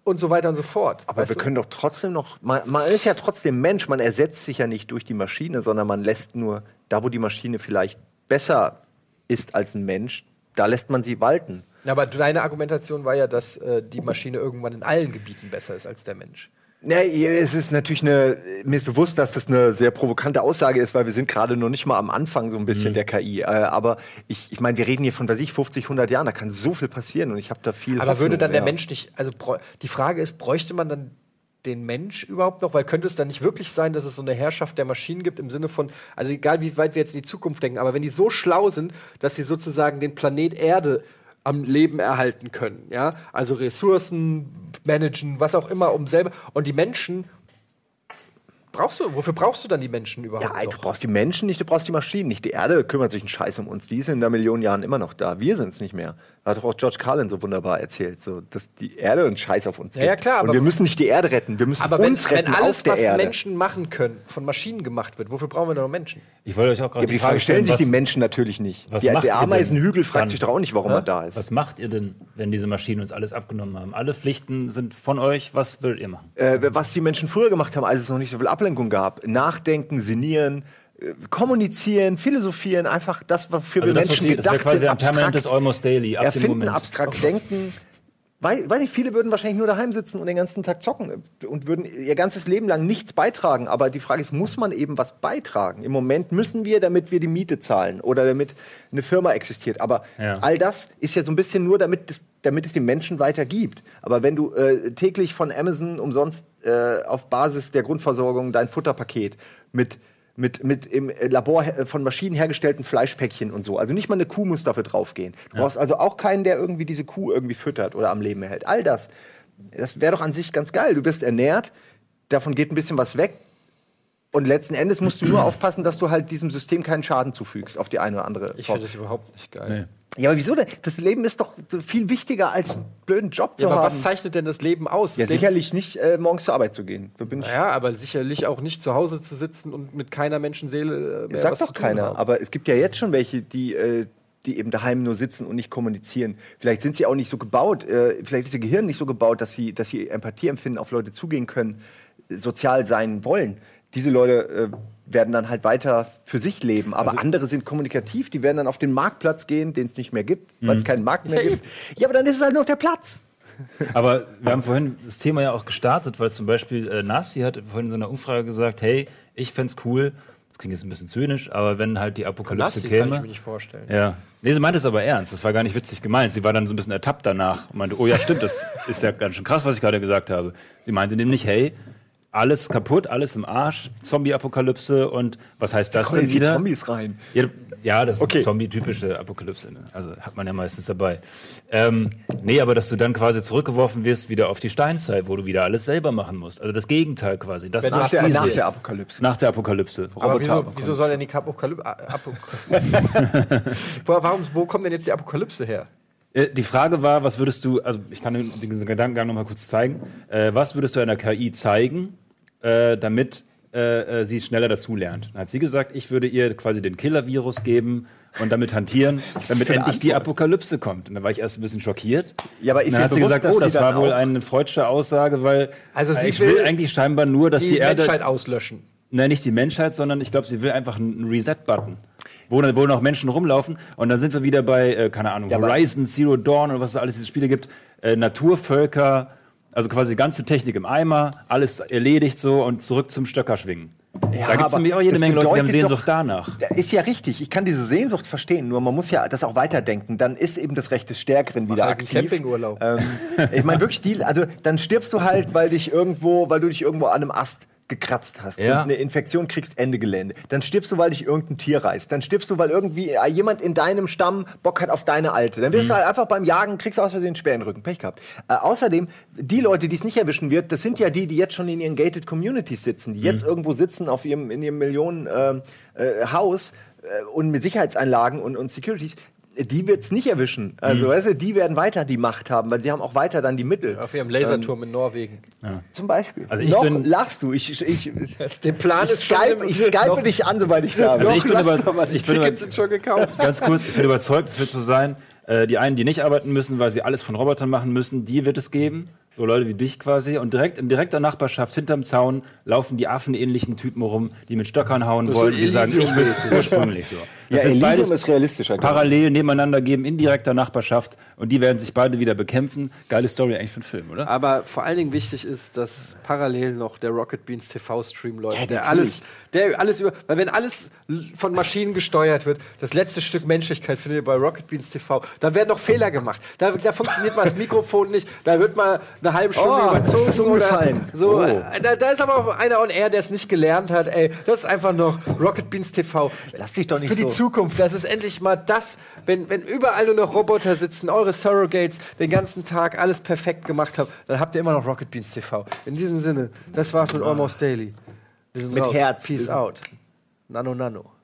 und so weiter und so fort? Aber Weißt wir du? können doch trotzdem noch, man, man ist ja trotzdem Mensch, man ersetzt sich ja nicht durch die Maschine, sondern man lässt nur, da wo die Maschine vielleicht besser ist als ein Mensch, da lässt man sie walten. Ja, aber deine Argumentation war ja, dass äh, die Maschine irgendwann in allen Gebieten besser ist als der Mensch. Ja, es ist natürlich eine, mir ist bewusst, dass das eine sehr provokante Aussage ist, weil wir sind gerade noch nicht mal am Anfang so ein Mhm. bisschen der KI. Äh, aber ich, ich meine, wir reden hier von, weiß ich, 50, 100 Jahren, da kann so viel passieren und ich habe da viel Aber würde Hoffnung, dann der ja. Mensch nicht, also die Frage ist, bräuchte man dann den Mensch überhaupt noch? Weil könnte es dann nicht wirklich sein, dass es so eine Herrschaft der Maschinen gibt im Sinne von, also egal wie weit wir jetzt in die Zukunft denken, aber wenn die so schlau sind, dass sie sozusagen den Planet Erde am Leben erhalten können, ja, also Ressourcen managen, was auch immer, um selber und die Menschen brauchst du, wofür brauchst du dann die Menschen überhaupt Ja, du noch? brauchst die Menschen nicht, du brauchst die Maschinen nicht. Die Erde kümmert sich einen Scheiß um uns. Die sind in einer Million Jahren immer noch da. Wir sind es nicht mehr. Hat doch auch George Carlin so wunderbar erzählt, so, dass die Erde einen Scheiß auf uns Ja, ja, gibt. klar, Und aber- wir müssen nicht die Erde retten, wir müssen Aber wenn, uns wenn retten alles, auf der was Erde. Menschen machen können, von Maschinen gemacht wird, wofür brauchen wir dann noch Menschen? Ich wollte euch auch gerade ja, die Frage stellen sich was, die Menschen natürlich nicht. was Die, macht der denn Ameisenhügel fragt dann? sich doch auch nicht, warum Ja? er da ist. Was macht ihr denn, wenn diese Maschinen uns alles abgenommen haben? Alle Pflichten sind von euch. Was würdet ihr machen? äh, was die Menschen früher gemacht haben, als es noch nicht so viel Ablenkung gab. Nachdenken, sinnieren, äh, kommunizieren, philosophieren, einfach das, wofür Also wir das, Menschen wir, das wäre gedacht quasi sind, ein permanentes Almost Daily. Ab dem erfinden, abstrakt denken. Weil, weil viele würden wahrscheinlich nur daheim sitzen und den ganzen Tag zocken und würden ihr ganzes Leben lang nichts beitragen. Aber die Frage ist, muss man eben was beitragen? Im Moment müssen wir, damit wir die Miete zahlen oder damit eine Firma existiert. Aber Ja. all das ist ja so ein bisschen nur, damit es, damit es den Menschen weiter gibt. Aber wenn du äh, täglich von Amazon umsonst äh, auf Basis der Grundversorgung dein Futterpaket mit mit, mit im Labor äh, von Maschinen hergestellten Fleischpäckchen und so. Also nicht mal eine Kuh muss dafür draufgehen. Du brauchst also auch keinen, der irgendwie diese Kuh irgendwie füttert oder am Leben erhält. All das, das wäre doch an sich ganz geil. Du wirst ernährt, davon geht ein bisschen was weg. Und letzten Endes musst du nur aufpassen, dass du halt diesem System keinen Schaden zufügst auf die eine oder andere Ich finde das überhaupt nicht geil. Ja, aber wieso denn? Das Leben ist doch viel wichtiger als einen blöden Job zu Ja, aber haben. was zeichnet denn das Leben aus? ja, Leben sicherlich nicht äh, morgens zur Arbeit zu gehen. Da bin ich Ja, aber sicherlich auch nicht zu Hause zu sitzen und mit keiner Menschenseele äh, mehr Sagt was doch zu tun keiner. haben. Aber es gibt ja jetzt schon welche, die, äh, die eben daheim nur sitzen und nicht kommunizieren. Vielleicht sind sie auch nicht so gebaut, äh, vielleicht ist ihr Gehirn nicht so gebaut, dass sie, dass sie Empathie empfinden, auf Leute zugehen können, sozial sein wollen. Diese Leute äh, werden dann halt weiter für sich leben. Aber Also andere sind kommunikativ, die werden dann auf den Marktplatz gehen, den es nicht mehr gibt, weil Mhm. es keinen Markt mehr gibt. Ja, aber dann ist es halt noch der Platz. Aber wir haben vorhin das Thema ja auch gestartet, weil zum Beispiel äh, Nasti hat vorhin in so einer Umfrage gesagt, hey, ich fänd's cool, das klingt jetzt ein bisschen zynisch, aber wenn halt die Apokalypse Nasti kann ich käme. mir nicht vorstellen. Ja. Nee, sie meinte es aber ernst. Das war gar nicht witzig gemeint. Sie war dann so ein bisschen ertappt danach und meinte, oh ja, stimmt, das ist ja ganz schön krass, was ich gerade gesagt habe. Sie meinte nämlich, hey, alles kaputt, alles im Arsch, Zombie-Apokalypse und was heißt das denn wieder? Zombies rein. Ja, ja, das Okay. ist Zombie-typische Apokalypse. Ne? Also hat man ja meistens dabei. Ähm, nee, aber dass du dann quasi zurückgeworfen wirst wieder auf die Steinzeit, wo du wieder alles selber machen musst. Also das Gegenteil quasi. Das Nach macht der, nach der Apokalypse. nach der Apokalypse. Aber wieso, Roboter- wieso soll denn die Apokalypse. Apok (laughs) (laughs) wo, warum, wo kommt denn jetzt die Apokalypse her? Äh, Die Frage war, was würdest du, also ich kann den- diesen Gedankengang noch mal kurz zeigen, äh, was würdest du einer KI zeigen, äh, damit äh, äh, sie schneller dazulernt? Dann hat sie gesagt, ich würde ihr quasi den Killer-Virus geben und damit hantieren, (laughs) damit endlich die Antwort? Apokalypse kommt. Und dann war ich erst ein bisschen schockiert. Ja, aber ist Und dann hat sie bewusst, gesagt, dass oh, sie das war wohl eine freudsche Aussage, weil Also sie ich will, will eigentlich scheinbar nur, dass Die die Erde, Menschheit auslöschen. Nein, nicht die Menschheit, sondern ich glaube, sie will einfach einen Reset-Button. Wo, wo noch Menschen rumlaufen. Und dann sind wir wieder bei, äh, keine Ahnung, Ja, Horizon, Zero Dawn oder was es alles diese Spiele gibt. Äh, Naturvölker, also quasi die ganze Technik im Eimer, alles erledigt so und zurück zum Stöckerschwingen. Ja, da gibt es nämlich auch jede Menge Leute, die haben Sehnsucht doch- danach. Ist ja richtig. Ich kann diese Sehnsucht verstehen. Nur man muss ja das auch weiterdenken. Dann ist eben das Recht des Stärkeren wieder halt aktiv. Campingurlaub. Ähm, ich meine wirklich die, also dann stirbst du halt, weil dich irgendwo, weil du dich irgendwo an einem Ast gekratzt hast Ja. und eine Infektion kriegst Ende Gelände. Dann stirbst du, weil dich irgendein Tier reißt. Dann stirbst du, weil irgendwie äh, jemand in deinem Stamm Bock hat auf deine Alte. Dann Mhm. wirst du halt einfach beim Jagen, kriegst aus Versehen einen Speer in den Rücken. Pech gehabt. Äh, außerdem, die Leute, die es nicht erwischen wird, das sind ja die, die jetzt schon in ihren gated Communities sitzen, die Mhm. jetzt irgendwo sitzen auf ihrem, in ihrem Millionen ähm, äh, Haus äh, und mit Sicherheitsanlagen und, und Securities. Die wird es nicht erwischen. Also, Mhm. weißt du, die werden weiter die Macht haben, weil sie haben auch weiter dann die Mittel. Auf ihrem Laserturm in Norwegen. Zum Beispiel. Also ich Noch bin- lachst du. Ich, ich, (laughs) Den Plan ich, ist Skype, ich skype noch- dich an, sobald ich da bin. Also ich bin, über, ich bin über, Tickets sind schon gekauft. (laughs) ganz kurz, ich bin überzeugt, es wird so sein, äh, die einen, die nicht arbeiten müssen, weil sie alles von Robotern machen müssen, die wird es geben. So Leute wie dich quasi. Und direkt in direkter Nachbarschaft hinterm Zaun laufen die affenähnlichen Typen rum, die mit Stöckern hauen so wollen, die sagen, ich will es ursprünglich so. Das Ja, Elysium ist realistischer. parallel nebeneinander geben in direkter Nachbarschaft und die werden sich beide wieder bekämpfen. Geile Story eigentlich für einen Film, oder? Aber vor allen Dingen wichtig ist, dass parallel noch der Rocket Beans TV-Stream läuft. Ja, der alles, der alles über. Weil wenn alles von Maschinen gesteuert wird, das letzte Stück Menschlichkeit findet ihr bei Rocket Beans TV. Da werden noch Fehler gemacht. Da, da funktioniert mal das Mikrofon nicht. Da wird mal eine halbe Stunde Oh, überzogen. ist das umgefallen? Oder so. Oh. Da, da ist aber auch einer on air, der es nicht gelernt hat. Ey, das ist einfach noch Rocket Beans TV. Lass dich doch nicht Für die so. Zukunft. Das ist endlich mal das, wenn, wenn überall nur noch Roboter sitzen, eure Surrogates den ganzen Tag alles perfekt gemacht haben, dann habt ihr immer noch Rocket Beans TV. In diesem Sinne, das war's mit Almost Daily. Wir sind Mit raus. Herz. Peace out. Nano Nano.